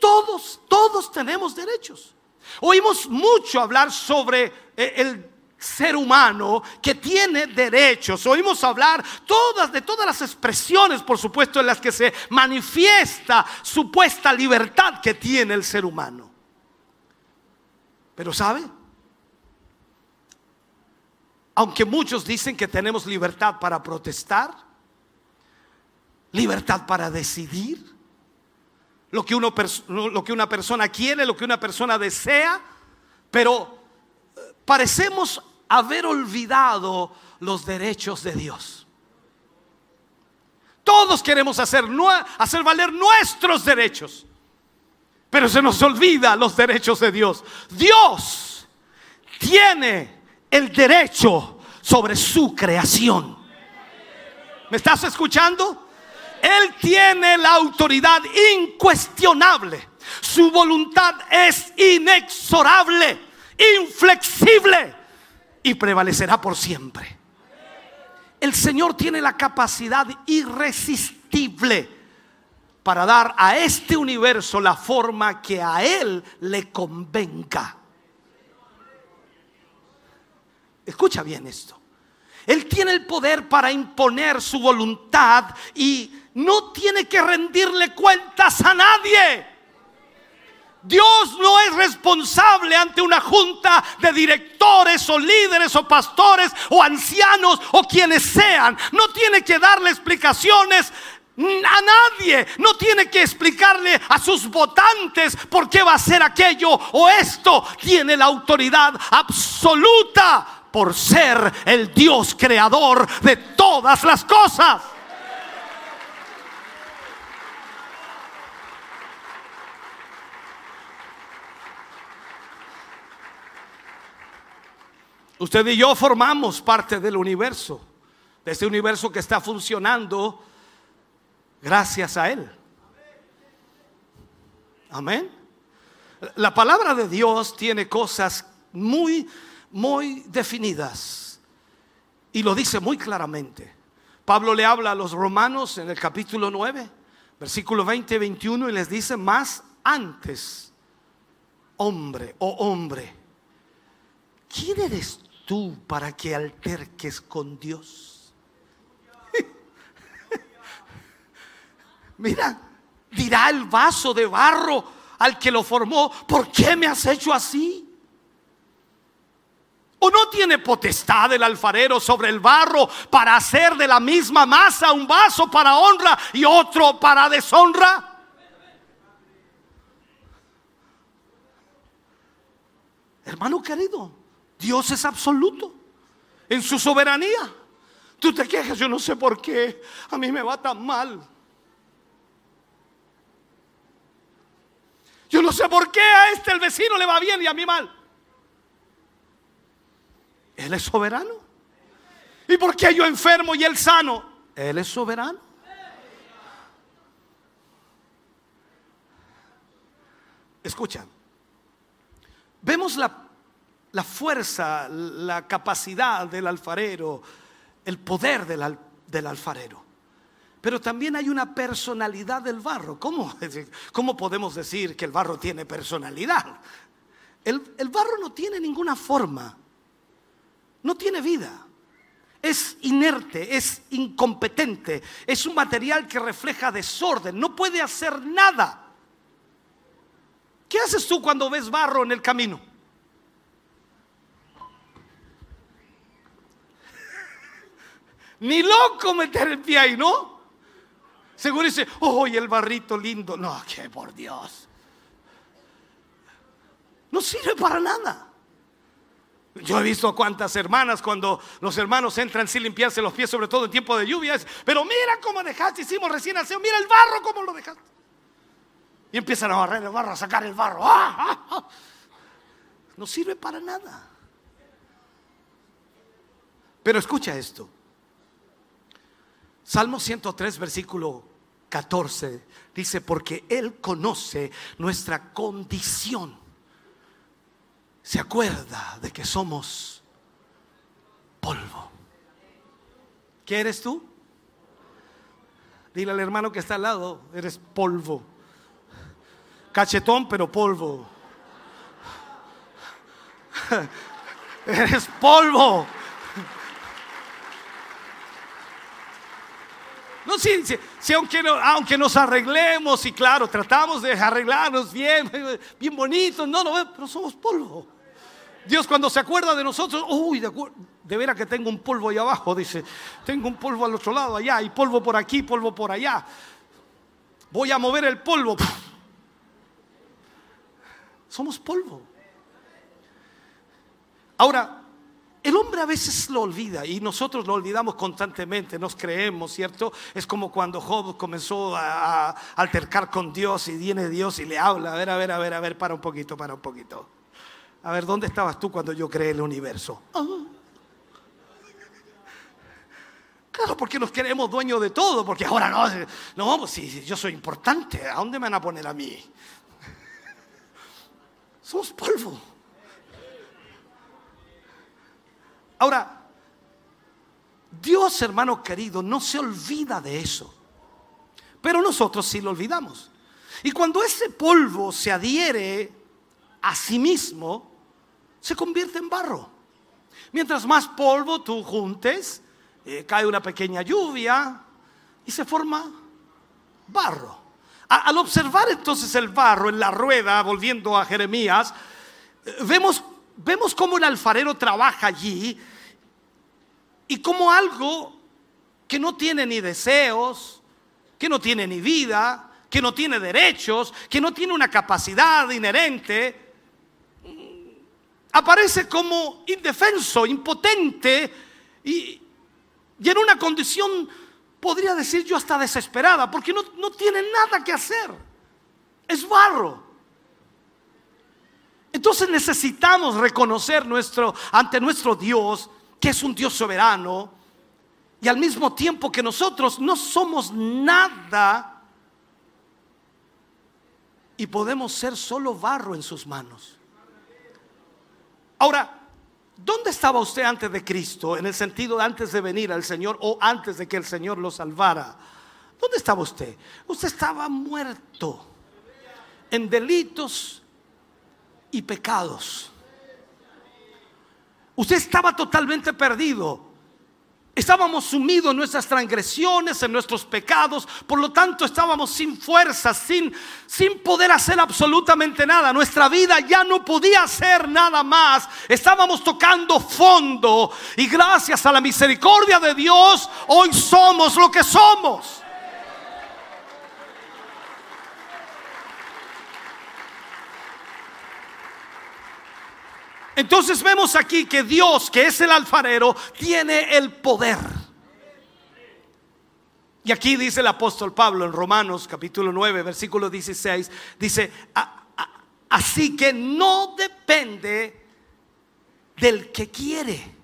todos, todos tenemos derechos. Oímos mucho hablar sobre eh, el ser humano que tiene derechos. Oímos hablar todas de todas las expresiones, por supuesto, en las que se manifiesta supuesta libertad que tiene el ser humano. Pero ¿sabe? Aunque muchos dicen que tenemos libertad para protestar, libertad para decidir lo que, una persona quiere, lo que una persona desea, pero eh, parecemos haber olvidado los derechos de Dios. Todos queremos hacer, hacer valer nuestros derechos, pero se nos olvida los derechos de Dios. Dios tiene el derecho sobre su creación. ¿Me estás escuchando? Él tiene la autoridad incuestionable. Su voluntad es inexorable, inflexible y prevalecerá por siempre. El Señor tiene la capacidad irresistible para dar a este universo la forma que a Él le convenga. Escucha bien esto. Él tiene el poder para imponer su voluntad y no tiene que rendirle cuentas a nadie. Dios no es responsable ante una junta de directores o líderes o pastores o ancianos o quienes sean. No tiene que darle explicaciones a nadie. No tiene que explicarle a sus votantes por qué va a ser aquello o esto. Tiene la autoridad absoluta por ser el Dios creador de todas las cosas. Usted y yo formamos parte del universo, de ese universo que está funcionando gracias a Él. Amén. La palabra de Dios tiene cosas muy, muy definidas y lo dice muy claramente. Pablo le habla a los romanos en el capítulo 9, versículo 20 y 21 y les dice, más antes, hombre o oh hombre, ¿quién eres tú para que alterques con Dios? Mira, dirá el vaso de barro al que lo formó, ¿por qué me has hecho así? ¿O no tiene potestad el alfarero sobre el barro para hacer de la misma masa un vaso para honra y otro para deshonra? Hermano querido, Dios es absoluto en su soberanía. Tú te quejas, yo no sé por qué, a mí me va tan mal. Yo no sé por qué a este el vecino le va bien y a mí mal. Él es soberano. ¿Y por qué yo enfermo y él sano? Él es soberano. Escucha, vemos la, la, fuerza, la capacidad del alfarero, el poder del, alfarero. Pero también hay una personalidad del barro. ¿Cómo, ¿Cómo podemos decir que el barro tiene personalidad? El barro no tiene ninguna forma no tiene vida. Es inerte, es incompetente, es un material que refleja desorden, no puede hacer nada. ¿Qué haces tú cuando ves barro en el camino? Ni loco meter el pie ahí, ¿no? Seguro dice, oh, y el barrito lindo. No, que por Dios. No sirve para nada. Yo he visto cuántas hermanas cuando los hermanos entran sin limpiarse los pies, sobre todo en tiempo de lluvias, pero mira cómo dejaste, hicimos recién aseo, mira el barro cómo lo dejaste. Y empiezan a barrer el barro, a sacar el barro. ¡Ah, ah, ah! No sirve para nada. Pero escucha esto. Salmo 103, versículo 14, dice, porque Él conoce nuestra condición se acuerda de que somos polvo. ¿Qué eres tú? Dile al hermano que está al lado, eres polvo. Cachetón, pero polvo. eres polvo. No, sí, sí, aunque, aunque nos arreglemos y claro, tratamos de arreglarnos bien, bien bonitos, no, no, pero somos polvo. Dios cuando se acuerda de nosotros, uy, de, de veras que tengo un polvo ahí abajo, dice, tengo un polvo al otro lado allá, y polvo por aquí, polvo por allá. Voy a mover el polvo. Somos polvo. Ahora, el hombre a veces lo olvida y nosotros lo olvidamos constantemente, nos creemos, ¿cierto? Es como cuando Job comenzó a, altercar con Dios y viene Dios y le habla, a ver, a ver, a ver, a ver, para un poquito, para un poquito. A ver, ¿dónde estabas tú cuando yo creé el universo? Ah. Claro, porque nos queremos dueños de todo, porque ahora no, no, pues si yo soy importante, ¿a dónde me van a poner a mí? Somos polvo. Ahora, Dios, hermano querido, no se olvida de eso. Pero nosotros sí lo olvidamos. Y cuando ese polvo se adhiere a sí mismo, se convierte en barro. Mientras más polvo tú juntes, eh, cae una pequeña lluvia y se forma barro. al observar entonces el barro en la rueda, volviendo a Jeremías, eh, vemos, vemos cómo el alfarero trabaja allí y como algo que no tiene ni deseos, que no tiene ni vida, que no tiene derechos, que no tiene una capacidad inherente, aparece como indefenso, impotente y, en una condición, podría decir yo, hasta desesperada, porque no, no tiene nada que hacer. Es barro. Entonces necesitamos reconocer nuestro, ante nuestro Dios que es un Dios soberano y al mismo tiempo que nosotros no somos nada y podemos ser solo barro en sus manos. Ahora, ¿dónde estaba usted antes de Cristo? En el sentido de antes de venir al Señor o antes de que el Señor lo salvara. ¿Dónde estaba usted? Usted estaba muerto en delitos y pecados. Usted estaba totalmente perdido. Estábamos sumidos en nuestras transgresiones, en nuestros pecados, por lo tanto estábamos sin fuerza, sin, sin poder hacer absolutamente nada. Nuestra vida ya no podía hacer nada más. Estábamos tocando fondo y gracias a la misericordia de Dios hoy somos lo que somos. Entonces vemos aquí que Dios, que es el alfarero, tiene el poder. Y aquí dice el apóstol Pablo en Romanos capítulo 9, versículo 16, dice, así que no depende del que quiere,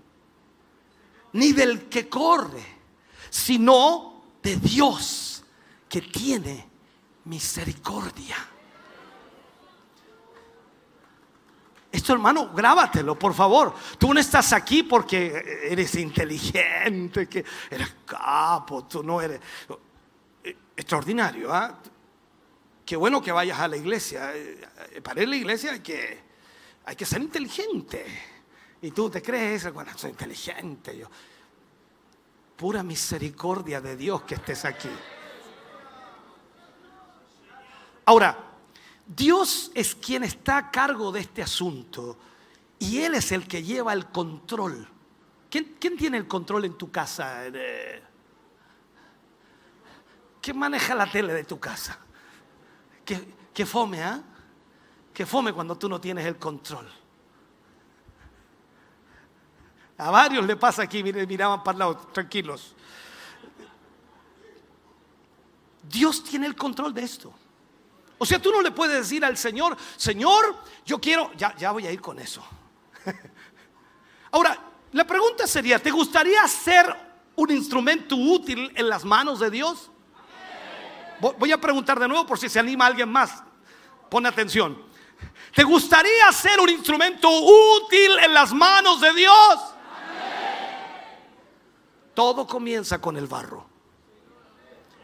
ni del que corre, sino de Dios que tiene misericordia. Esto, hermano, grábatelo, por favor. Tú no estás aquí porque eres inteligente, que eres capo, tú no eres extraordinario. ¿ah? Qué bueno que vayas a la iglesia. Eh, para ir a la iglesia hay que, hay que ser inteligente. Y tú te crees, bueno, soy inteligente. Yo. Pura misericordia de Dios que estés aquí. Ahora, Dios es quien está a cargo de este asunto y Él es el que lleva el control. ¿Quién, tiene el control en tu casa? ¿Quién maneja la tele de tu casa? ¿Qué, fome, ah? ¿eh? fome cuando tú no tienes el control. A varios le pasa aquí, miraban para el lado, tranquilos. Dios tiene el control de esto. O sea, tú no le puedes decir al Señor, Señor, yo quiero, ya, ya voy a ir con eso. Ahora, la pregunta sería, ¿te gustaría ser un instrumento útil en las manos de Dios? Voy a preguntar de nuevo por si se anima alguien más. Pone atención. ¿Te gustaría ser un instrumento útil en las manos de Dios? Todo comienza con el barro.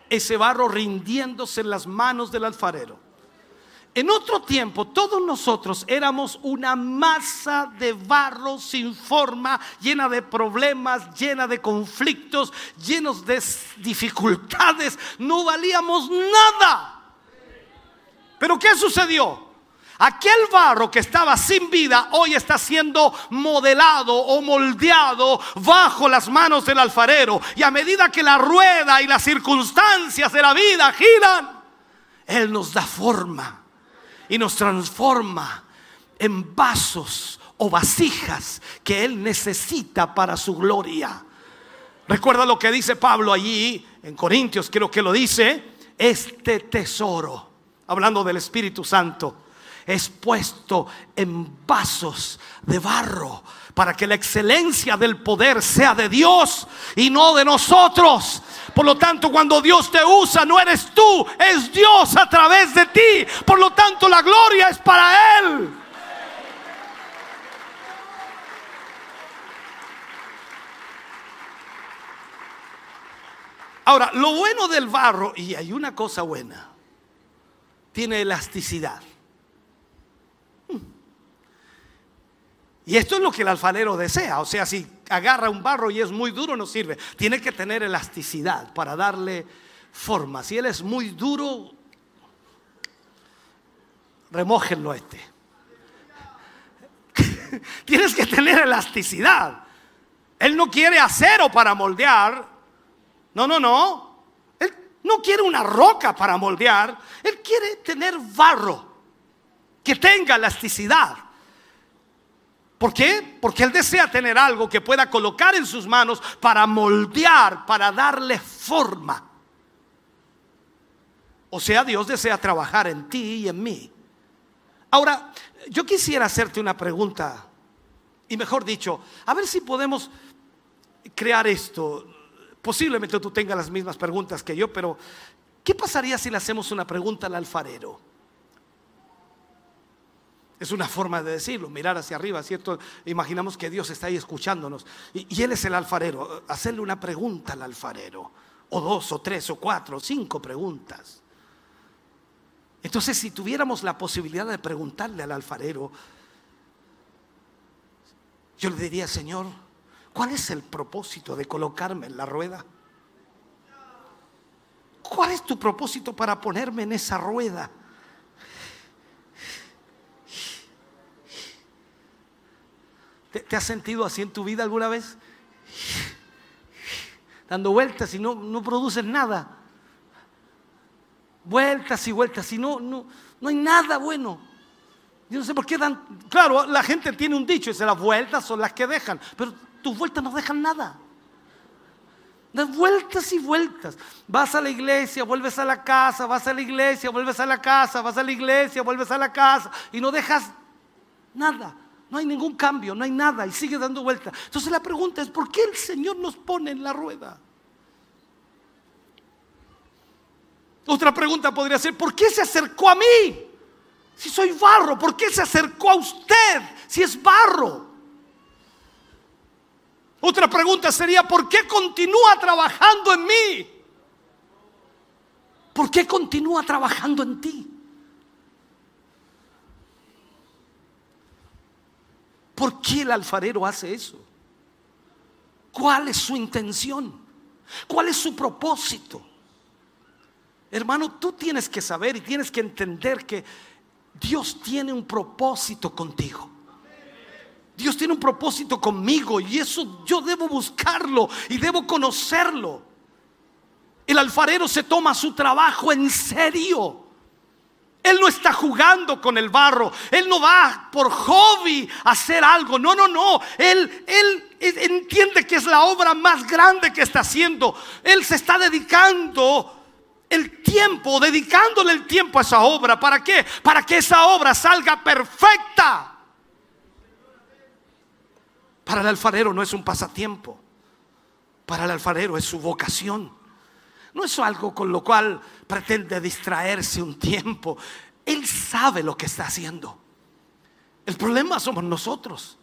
Ese barro rindiéndose en las manos del alfarero. En otro tiempo todos nosotros éramos una masa de barro sin forma, llena de problemas, llena de conflictos, llenos de dificultades. No valíamos nada. Pero ¿qué sucedió? Aquel barro que estaba sin vida hoy está siendo modelado o moldeado bajo las manos del alfarero. Y a medida que la rueda y las circunstancias de la vida giran, Él nos da forma y nos transforma en vasos o vasijas que Él necesita para su gloria. Recuerda lo que dice Pablo allí en Corintios, creo que lo dice, este tesoro, hablando del Espíritu Santo, es puesto en vasos de barro para que la excelencia del poder sea de Dios y no de nosotros. Por lo tanto, cuando Dios te usa, no eres tú, es Dios a través de ti. Por lo tanto, la gloria es para Él. Ahora, lo bueno del barro, y hay una cosa buena, tiene elasticidad. Y esto es lo que el alfarero desea. O sea, si agarra un barro y es muy duro, no sirve. Tiene que tener elasticidad para darle forma. Si él es muy duro, remójenlo este. Tienes que tener elasticidad. Él no quiere acero para moldear. No, no, no. Él no quiere una roca para moldear. Él quiere tener barro que tenga elasticidad. ¿Por qué? Porque Él desea tener algo que pueda colocar en sus manos para moldear, para darle forma. O sea, Dios desea trabajar en ti y en mí. Ahora, Yo quisiera hacerte una pregunta, y mejor dicho, a ver si podemos crear esto. Posiblemente tú tengas las mismas preguntas que yo, pero ¿qué pasaría si le hacemos una pregunta al alfarero? Es una forma de decirlo, mirar hacia arriba, ¿cierto? Imaginamos que Dios está ahí escuchándonos y, Él es el alfarero. Hacerle una pregunta al alfarero, o dos, o tres, o cuatro, o cinco preguntas. Entonces, si tuviéramos la posibilidad de preguntarle al alfarero, yo le diría, Señor, ¿cuál es el propósito de colocarme en la rueda? ¿Cuál es tu propósito para ponerme en esa rueda? ¿Te, has sentido así en tu vida alguna vez? Dando vueltas y no, no produces nada vueltas y vueltas y no, no, no hay nada bueno. Yo no sé por qué dan, claro, la gente tiene un dicho, dice las vueltas son las que dejan, pero tus vueltas no dejan nada. Das vueltas y vueltas. Vas a la iglesia, vuelves a la casa, vas a la iglesia, vuelves a la casa, vas a la iglesia, vuelves a la casa y no dejas nada. No hay ningún cambio, no hay nada y sigue dando vueltas. Entonces la pregunta es, ¿por qué el Señor nos pone en la rueda? Otra pregunta podría ser, ¿por qué se acercó a mí? Si soy barro, ¿por qué se acercó a usted si es barro? Otra pregunta sería, ¿por qué continúa trabajando en mí? ¿Por qué continúa trabajando en ti? ¿Por qué el alfarero hace eso? ¿Cuál es su intención? ¿Cuál es su propósito? Hermano, tú tienes que saber y tienes que entender que Dios tiene un propósito contigo. Dios tiene un propósito conmigo y eso yo debo buscarlo y debo conocerlo. El alfarero se toma su trabajo en serio. Él no está jugando con el barro. Él no va por hobby a hacer algo. No, no, no. Él, él entiende que es la obra más grande que está haciendo. Él se está dedicando el tiempo, dedicándole el tiempo a esa obra. ¿Para qué? Para que esa obra salga perfecta. Para el alfarero no es un pasatiempo. Para el alfarero es su vocación. No es algo con lo cual pretende distraerse un tiempo. Él sabe lo que está haciendo. El problema somos nosotros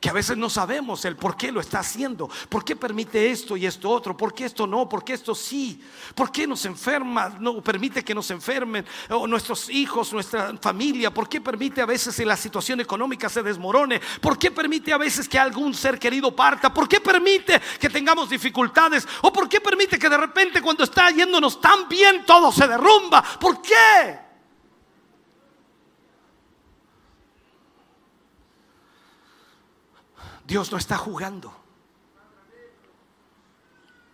que a veces no sabemos el por qué lo está haciendo, por qué permite esto y esto otro, por qué esto no, por qué esto sí, por qué nos enferma, no permite que nos enfermen, o nuestros hijos, nuestra familia, por qué permite a veces que la situación económica se desmorone, por qué permite a veces que algún ser querido parta, por qué permite que tengamos dificultades, o por qué permite que de repente cuando está yéndonos tan bien todo se derrumba, ¿por qué? Dios no está jugando.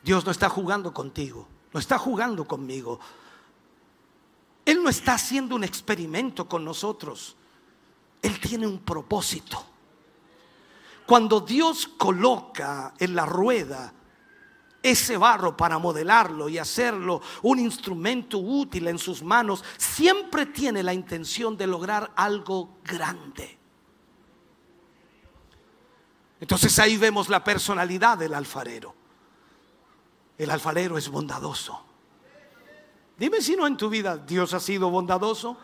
Dios no está jugando contigo, no está jugando conmigo. Él no está haciendo un experimento con nosotros. Él tiene un propósito. Cuando Dios coloca en la rueda ese barro para modelarlo y hacerlo un instrumento útil en sus manos, siempre tiene la intención de lograr algo grande. Entonces ahí vemos la personalidad del alfarero. El alfarero es bondadoso. Dime si no en tu vida Dios ha sido bondadoso.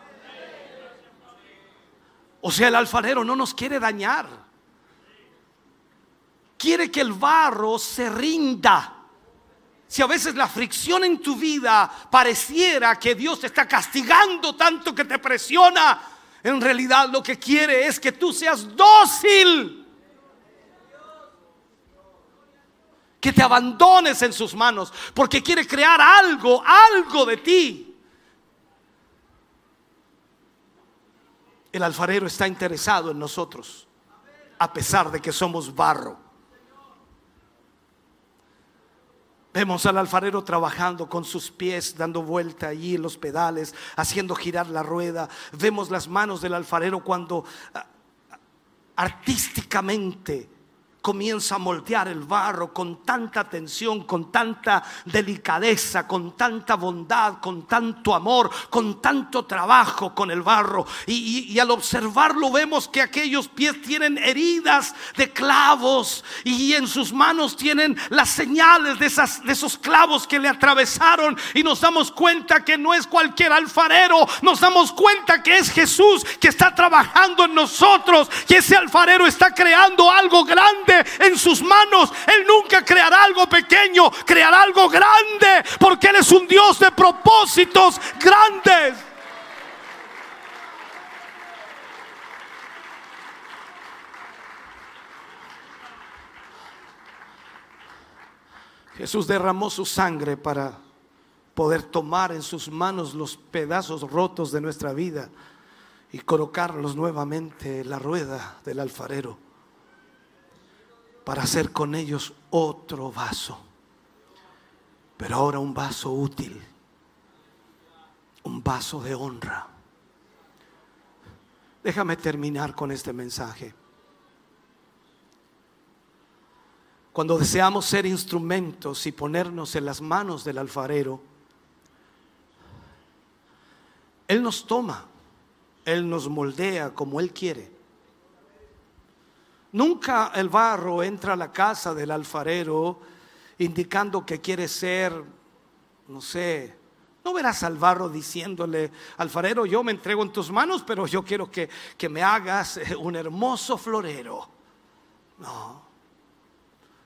O sea, el alfarero no nos quiere dañar. Quiere que el barro se rinda. Si a veces la fricción en tu vida pareciera que Dios te está castigando tanto que te presiona, en realidad lo que quiere es que tú seas dócil que te abandones en sus manos, porque quiere crear algo, algo de ti. El alfarero está interesado en nosotros, a pesar de que somos barro. Vemos al alfarero trabajando con sus pies, dando vuelta allí en los pedales, haciendo girar la rueda. Vemos las manos del alfarero cuando ah, artísticamente comienza a moldear el barro con tanta atención, con tanta delicadeza, con tanta bondad, con tanto amor, con tanto trabajo con el barro. Y, al observarlo vemos que aquellos pies tienen heridas de clavos y en sus manos tienen las señales de, esas, de esos clavos que le atravesaron. Y nos damos cuenta que no es cualquier alfarero, nos damos cuenta que es Jesús que está trabajando en nosotros, que ese alfarero está creando algo grande en sus manos. Él nunca creará algo pequeño, creará algo grande, porque Él es un Dios de propósitos grandes. Jesús derramó su sangre para poder tomar en sus manos los pedazos rotos de nuestra vida y colocarlos nuevamente en la rueda del alfarero para hacer con ellos otro vaso, pero ahora un vaso útil, un vaso de honra. Déjame terminar con este mensaje. Cuando deseamos ser instrumentos y ponernos en las manos del alfarero, Él nos toma, Él nos moldea como Él quiere. Nunca el barro entra a la casa del alfarero indicando que quiere ser, no sé, no verás al barro diciéndole, alfarero, yo me entrego en tus manos, pero yo quiero que, que me hagas eh, un hermoso florero. No,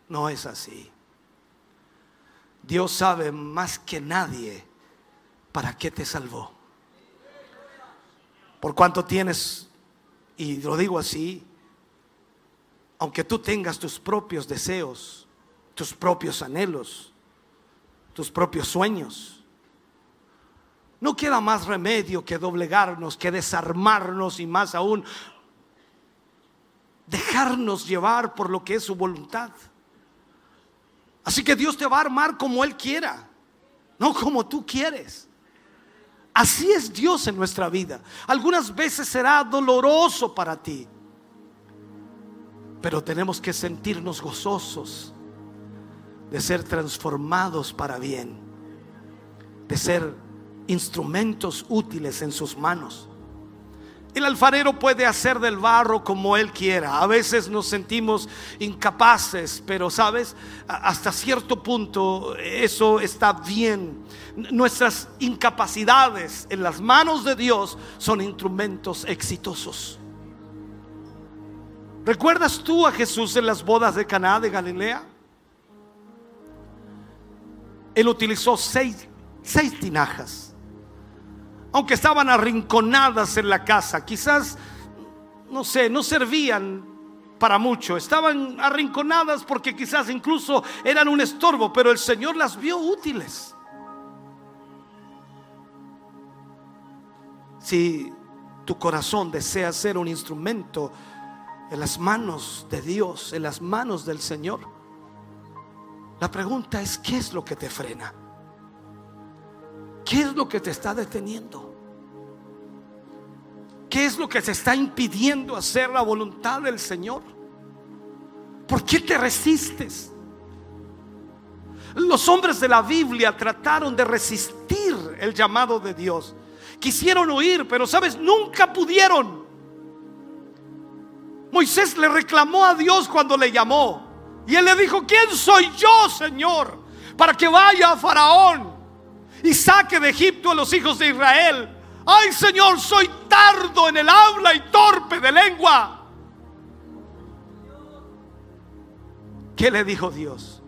no es así. Dios sabe más que nadie para qué te salvó. Por cuanto tienes, y lo digo así, aunque tú tengas tus propios deseos, tus propios anhelos, tus propios sueños, no queda más remedio que doblegarnos, que desarmarnos y más aún dejarnos llevar por lo que es su voluntad. Así que Dios te va a armar como Él quiera, no como tú quieres. Así es Dios en nuestra vida. Algunas veces será doloroso para ti. Pero tenemos que sentirnos gozosos de ser transformados para bien, de ser instrumentos útiles en sus manos. El alfarero puede hacer del barro como él quiera. A veces nos sentimos incapaces, pero sabes, hasta cierto punto eso está bien. Nuestras incapacidades en las manos de Dios son instrumentos exitosos. ¿Recuerdas tú a Jesús en las bodas de Caná de Galilea? Él utilizó seis, seis tinajas, aunque estaban arrinconadas en la casa, quizás, no sé, no servían para mucho, estaban arrinconadas porque quizás incluso eran un estorbo, pero el Señor las vio útiles. Si tu corazón desea ser un instrumento, en las manos de Dios, en las manos del Señor. La pregunta es, ¿qué es lo que te frena? ¿Qué es lo que te está deteniendo? ¿Qué es lo que te está impidiendo hacer la voluntad del Señor? ¿Por qué te resistes? Los hombres de la Biblia trataron de resistir el llamado de Dios. Quisieron huir, pero sabes, nunca pudieron. Moisés le reclamó a Dios cuando le llamó. Y él le dijo, ¿quién soy yo, Señor? Para que vaya a Faraón y saque de Egipto a los hijos de Israel. Ay, Señor, soy tardo en el habla y torpe de lengua. ¿Qué le dijo Dios?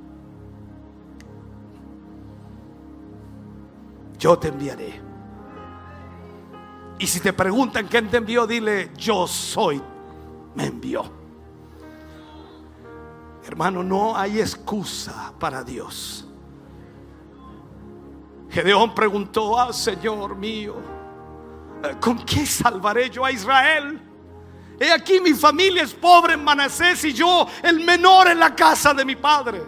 Yo te enviaré. Y si te preguntan quién te envió, dile, yo soy me envió. Hermano, no hay excusa para Dios. Gedeón preguntó, ah, Señor mío, ¿con qué salvaré yo a Israel? He aquí mi familia es pobre en Manasés y yo el menor en la casa de mi padre.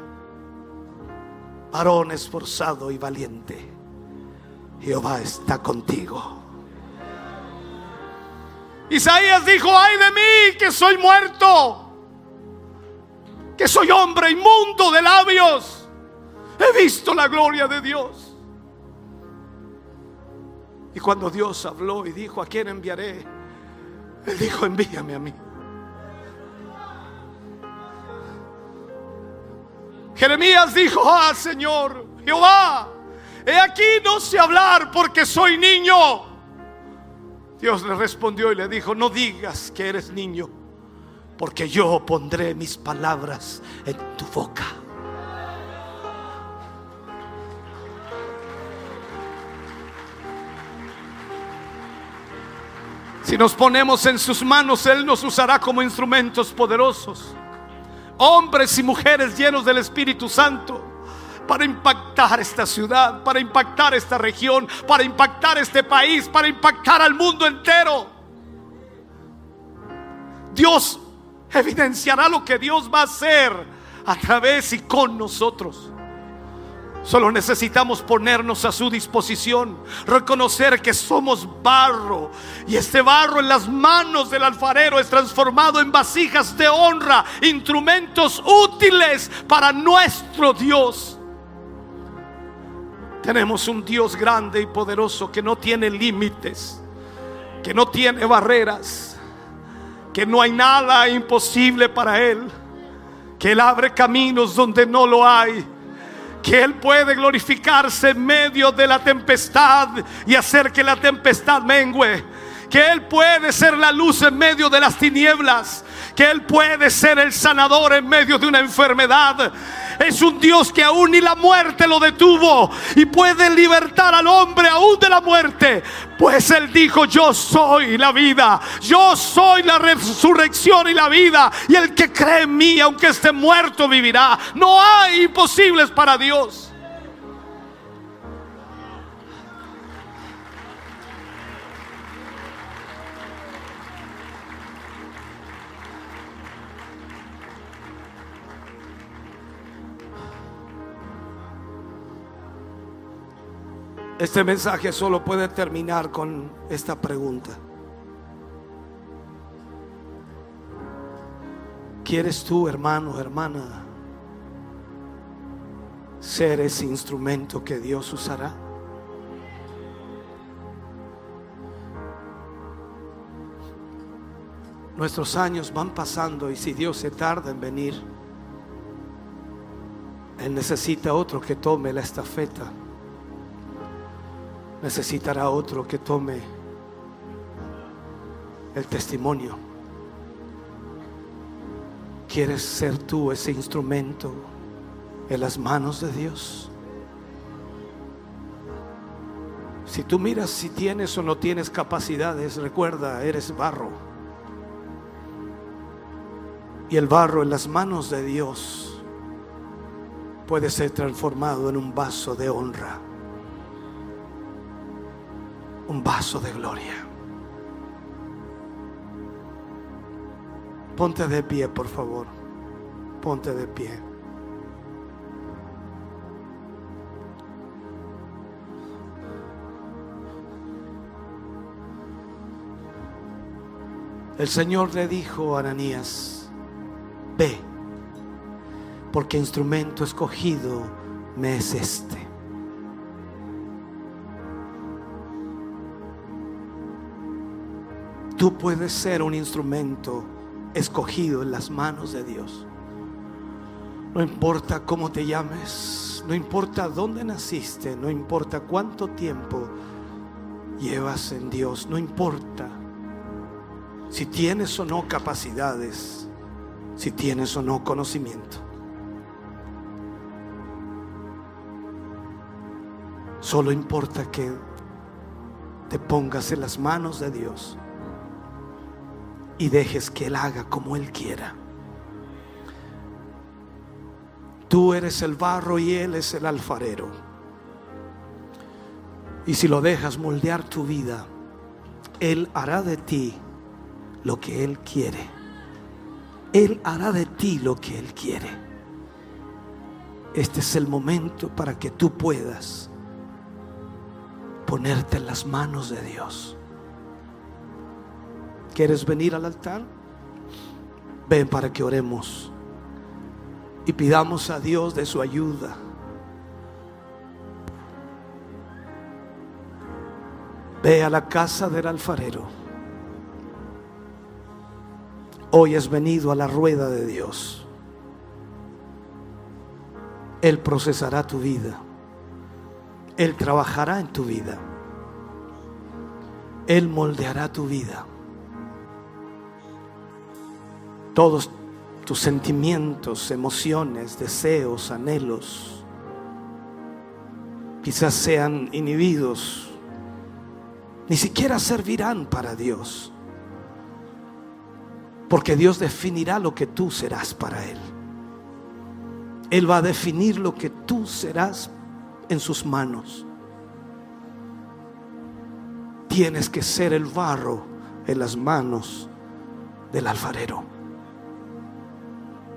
Varón esforzado y valiente, Jehová está contigo. Isaías dijo, ay de mí que soy muerto, que soy hombre inmundo de labios. He visto la gloria de Dios. Y cuando Dios habló y dijo, ¿a quién enviaré? Él dijo, envíame a mí. Jeremías dijo, ah Señor, Jehová, he aquí no sé hablar porque soy niño. Dios le respondió y le dijo, no digas que eres niño, porque yo pondré mis palabras en tu boca. Si nos ponemos en sus manos, Él nos usará como instrumentos poderosos. Hombres y mujeres llenos del Espíritu Santo para impactar esta ciudad, para impactar esta región, para impactar este país, para impactar al mundo entero. Dios evidenciará lo que Dios va a hacer a través y con nosotros. Solo necesitamos ponernos a su disposición, reconocer que somos barro y este barro en las manos del alfarero es transformado en vasijas de honra, instrumentos útiles para nuestro Dios. Tenemos un Dios grande y poderoso que no tiene límites, que no tiene barreras, que no hay nada imposible para Él, que Él abre caminos donde no lo hay que Él puede glorificarse en medio de la tempestad y hacer que la tempestad mengue. Que Él puede ser la luz en medio de las tinieblas. Que Él puede ser el sanador en medio de una enfermedad. Es un Dios que aún ni la muerte lo detuvo y puede libertar al hombre aún de la muerte. Pues Él dijo, yo soy la vida, yo soy la resurrección y la vida. Y el que cree en mí, aunque esté muerto, vivirá. No hay imposibles para Dios. Este mensaje solo puede terminar con esta pregunta. ¿Quieres tú, hermano, hermana, ser ese instrumento que Dios usará? Nuestros años van pasando y si Dios se tarda en venir, Él necesita otro que tome la estafeta necesitará otro que tome el testimonio. ¿Quieres ser tú ese instrumento en las manos de Dios? Si tú miras si tienes o no tienes capacidades, recuerda, eres barro. Y el barro en las manos de Dios puede ser transformado en un vaso de honra un vaso de gloria. Ponte de pie, por favor. Ponte de pie. El Señor le dijo a Ananías, ve, porque instrumento escogido me es este Tú puedes ser un instrumento escogido en las manos de Dios. No importa cómo te llames, no importa dónde naciste, no importa cuánto tiempo llevas en Dios, no importa si tienes o no capacidades, si tienes o no conocimiento. Solo importa que te pongas en las manos de Dios y dejes que Él haga como Él quiera. Tú eres el barro y Él es el alfarero. Y si lo dejas moldear tu vida, Él hará de ti lo que Él quiere. Él hará de ti lo que Él quiere. Este es el momento para que tú puedas ponerte en las manos de Dios. ¿Quieres venir al altar? Ven para que oremos. y pidamos a Dios de su ayuda. Ve a la casa del alfarero. Hoy has venido a la rueda de Dios. Él procesará tu vida. Él trabajará en tu vida. Él moldeará tu vida. Todos tus sentimientos, emociones, deseos, anhelos, quizás sean inhibidos, ni siquiera servirán para Dios, porque Dios definirá lo que tú serás para Él. Él va a definir lo que tú serás en sus manos. Tienes que ser el barro en las manos del alfarero.